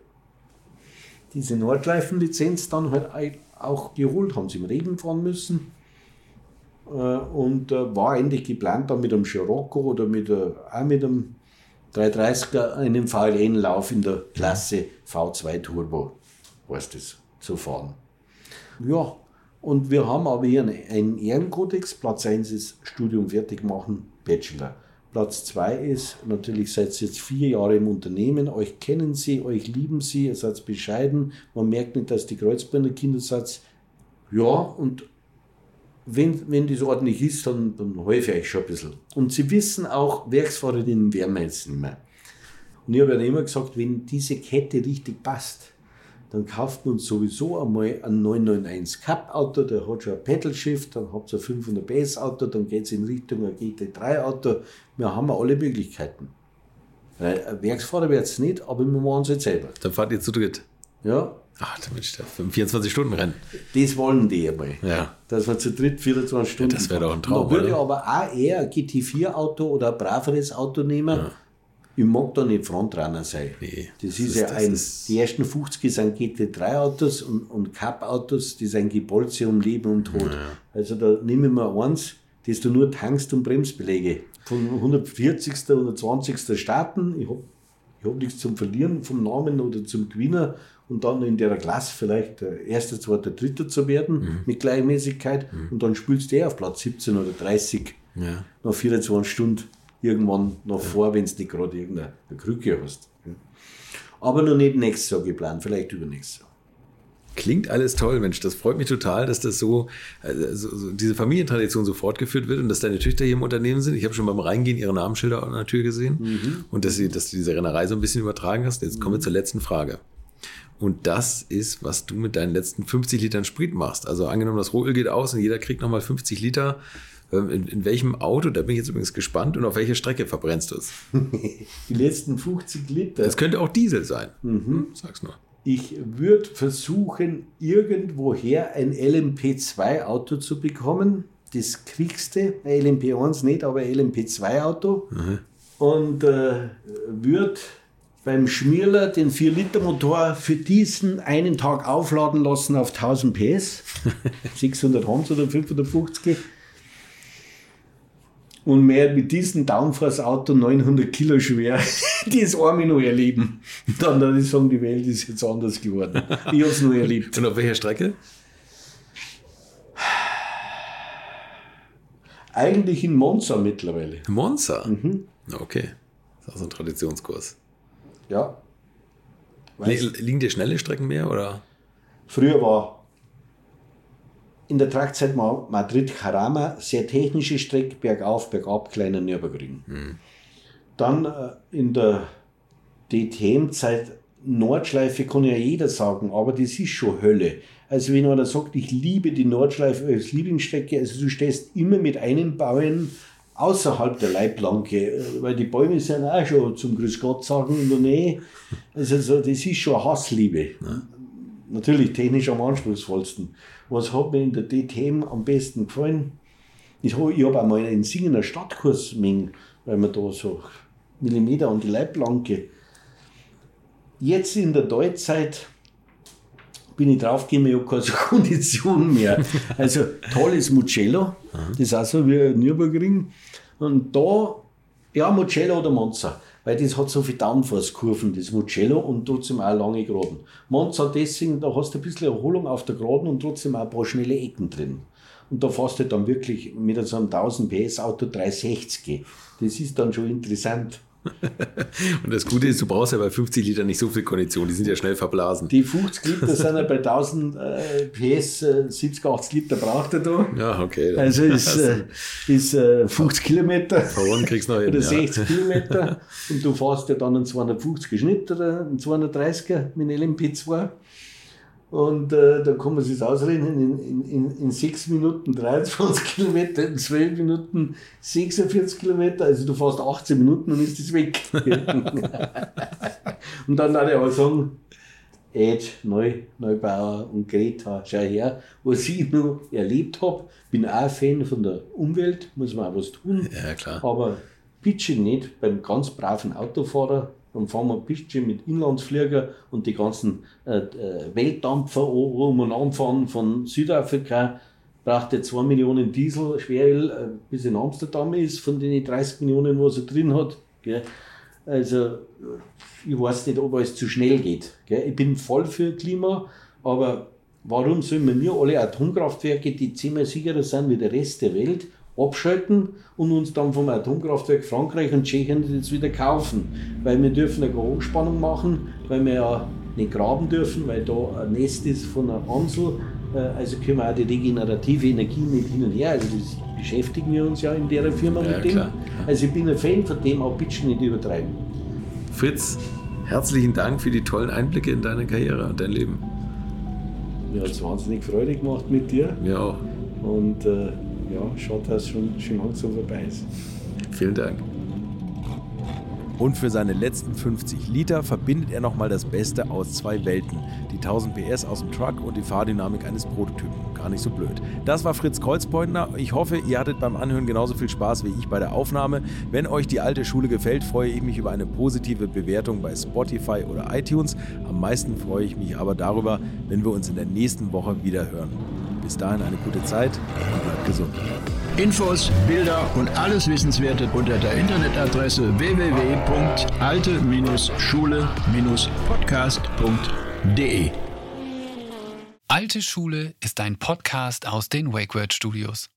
diese Nordschleifenlizenz dann halt auch geholt, haben sie im Regen fahren müssen äh, und äh, war eigentlich geplant, dann mit einem Scirocco oder mit, äh, auch mit einem 330er einem VLN-Lauf in der Klasse V2 Turbo, heißt das, zu fahren. Ja, und wir haben aber hier einen Ehrenkodex. Platz 1 ist Studium fertig machen, Bachelor. Platz 2 ist, natürlich seid ihr jetzt vier Jahre im Unternehmen, euch kennen sie, euch lieben sie, ihr seid bescheiden, man merkt nicht, dass die Kreuzbeiner Kinder seid. Ja, und wenn, wenn das ordentlich ist, dann, dann helfe ich euch schon ein bisschen. Und sie wissen auch, Werksfahrerinnen werden wir jetzt nicht mehr. Und ich habe ja immer gesagt, wenn diese Kette richtig passt, dann kauft man uns sowieso einmal ein 991 Cup Auto, der hat schon ein Pedal Shift, dann habt ihr ein 500 PS Auto, dann geht es in Richtung ein GT3 Auto. Wir haben alle Möglichkeiten. Ein Werksfahrer wird es nicht, aber wir machen es jetzt selber. Dann fahrt ihr zu dritt. Ja, Ach, Mensch, 24-Stunden-Rennen. Das wollen die einmal. Ja. Dass wir zu dritt 24 Stunden. Ja, das wäre doch ein Traum. Da würde aber auch eher ein GT4-Auto oder ein braveres Auto nehmen. Ja. Ich mag da nicht Frontrunner sein. Nee, das, das ist, ja das ein, ist die ersten 50 sind GT3-Autos und, und Cup-Autos, die sind Gebolze um Leben und Tod. Ja. Also da nehme ich mir eins, das du nur tankst und Bremsbeläge. Von 140. oder 20. starten, ich habe ich hab nichts zum Verlieren vom Namen oder zum Gewinner und dann in der Klasse vielleicht der erste, zweite, dritte zu werden mhm. mit Gleichmäßigkeit mhm. und dann spielst du eh auf Platz 17 oder 30 ja. nach 24 Stunden irgendwann noch vor, wenn du nicht gerade irgendeine Krücke hast. Aber noch nicht nächstes Jahr geplant, vielleicht übernächstes Jahr. Klingt alles toll, Mensch. Das freut mich total, dass das so, also, so, diese Familientradition so fortgeführt wird und dass deine Töchter hier im Unternehmen sind. Ich habe schon beim Reingehen ihre Namensschilder an der Tür gesehen mhm. und dass, sie, dass du diese Rennerei so ein bisschen übertragen hast. Jetzt kommen wir mhm. zur letzten Frage. Und das ist, was du mit deinen letzten 50 Litern Sprit machst. Also angenommen, das Rohöl geht aus und jeder kriegt nochmal 50 Liter. Ähm, in, in, welchem Auto, da bin ich jetzt übrigens gespannt, und auf welcher Strecke verbrennst du es? Die letzten 50 Liter. Das könnte auch Diesel sein. Mhm. Hm, sag's nur. Ich würde versuchen, irgendwoher ein LMP2-Auto zu bekommen. Das kriegst du, LMP1 nicht, aber LMP2-Auto. Mhm. Und äh, würde beim Schmierler den 4-Liter-Motor für diesen einen Tag aufladen lassen auf 1000 PS, 600 Hans oder 550 und mehr mit diesem Downforce-Auto 900 Kilo schwer, das arme noch erleben. Dann würde ich sagen, die Welt ist jetzt anders geworden. Ich habe es noch erlebt. Und auf welcher Strecke? Eigentlich in Monza mittlerweile. Monza? Mhm. Okay. Das ist auch so ein Traditionskurs. Ja. Liegen dir schnelle Strecken mehr oder? Früher war in der Trackzeit Madrid-Carama sehr technische Strecke, bergauf, bergab, kleiner Nürburgring. Mhm. Dann äh, in der DTM-Zeit Nordschleife kann ja jeder sagen, aber das ist schon Hölle. Also wenn einer sagt, ich liebe die Nordschleife als Lieblingsstrecke, also du stehst immer mit einem Bauen außerhalb der Leitplanke, weil die Bäume sind auch schon zum Grüß Gott sagen in der Nähe. Also so, das ist schon Hassliebe. Ja. Natürlich technisch am anspruchsvollsten. Was hat mir in der DTM am besten gefallen? Ich habe hab auch mal einen singender Stadtkurs mengen, weil man da so Millimeter an die Leitplanke. Jetzt in der Deutschzeit bin ich draufgekommen, ich habe keine so Kondition mehr. Also tolles Mugello, das ist auch so wie ein Nürburgring. Und da, ja, Mugello oder Monza, weil das hat so viele Downforce-Kurven, das Mugello, und trotzdem auch lange Geraden. Monza deswegen, da hast du ein bisschen Erholung auf der Geraden und trotzdem auch ein paar schnelle Ecken drin. Und da fährst du dann wirklich mit so einem 1000 PS Auto 360. Das ist dann schon interessant. Und das Gute ist, du brauchst ja bei 50 Litern nicht so viel Kondition, die sind ja schnell verblasen. Die 50 Liter sind ja bei 1000 äh, PS, äh, 70, 80 Liter braucht er da. Ja, okay. Also ist, äh, ist äh, 50 Kilometer Verloren kriegst du noch hin, oder ja. 60 Kilometer und du fährst ja dann einen 250er Schnitt oder einen 230er mit LMP2 und äh, da kann man sich ausrechnen, in, in, in, in 6 Minuten 23 Kilometer, in 12 Minuten 46 Kilometer, also du fährst 18 Minuten und ist das weg. und dann darf ich auch sagen, Edge, Neu, Neubauer und Greta, schau her, was ich noch erlebt habe. Bin auch ein Fan von der Umwelt, muss man auch was tun. Ja, klar. Aber bitte nicht beim ganz braven Autofahrer. Dann fahren wir bitte mit Inlandsflieger und die ganzen äh, äh, Weltdampfer umeinander fahren von Südafrika. Braucht er 2 Millionen Diesel, Schweröl, äh, bis in Amsterdam ist, von den 30 Millionen, was er drin hat. Gell. Also, ich weiß nicht, ob es zu schnell geht. Gell. Ich bin voll für Klima, aber warum sollen wir nur alle Atomkraftwerke, die zehnmal sicherer sind wie der Rest der Welt, abschalten und uns dann vom Atomkraftwerk Frankreich und Tschechien jetzt wieder kaufen? Weil wir dürfen eine Hochspannung machen, weil wir ja nicht graben dürfen, weil da ein Nest ist von einer Amsel. Äh, Also können wir auch die regenerative Energie nicht hin und her. Also das beschäftigen wir uns ja in der Firma Ja, mit dem. klar. Also ich bin ein Fan von dem, auch bitte nicht übertreiben. Fritz, herzlichen Dank für die tollen Einblicke in deine Karriere und dein Leben. Mir hat es wahnsinnig Freude gemacht mit dir. Mir auch. Und äh, ja, schaut, dass es schon, schon langsam vorbei ist. Vielen Dank. Und für seine letzten 50 Liter verbindet er nochmal das Beste aus zwei Welten. Die 1000 PS aus dem Truck und die Fahrdynamik eines Prototypen. Gar nicht so blöd. Das war Fritz Kreuzbeutner. Ich hoffe, ihr hattet beim Anhören genauso viel Spaß wie ich bei der Aufnahme. Wenn euch die alte Schule gefällt, freue ich mich über eine positive Bewertung bei Spotify oder iTunes. Am meisten freue ich mich aber darüber, wenn wir uns in der nächsten Woche wieder hören. Bis dahin eine gute Zeit und bleibt gesund. Infos, Bilder und alles Wissenswerte unter der Internetadresse www.alte-schule-podcast.de. Alte Schule ist ein Podcast aus den WakeWord Studios.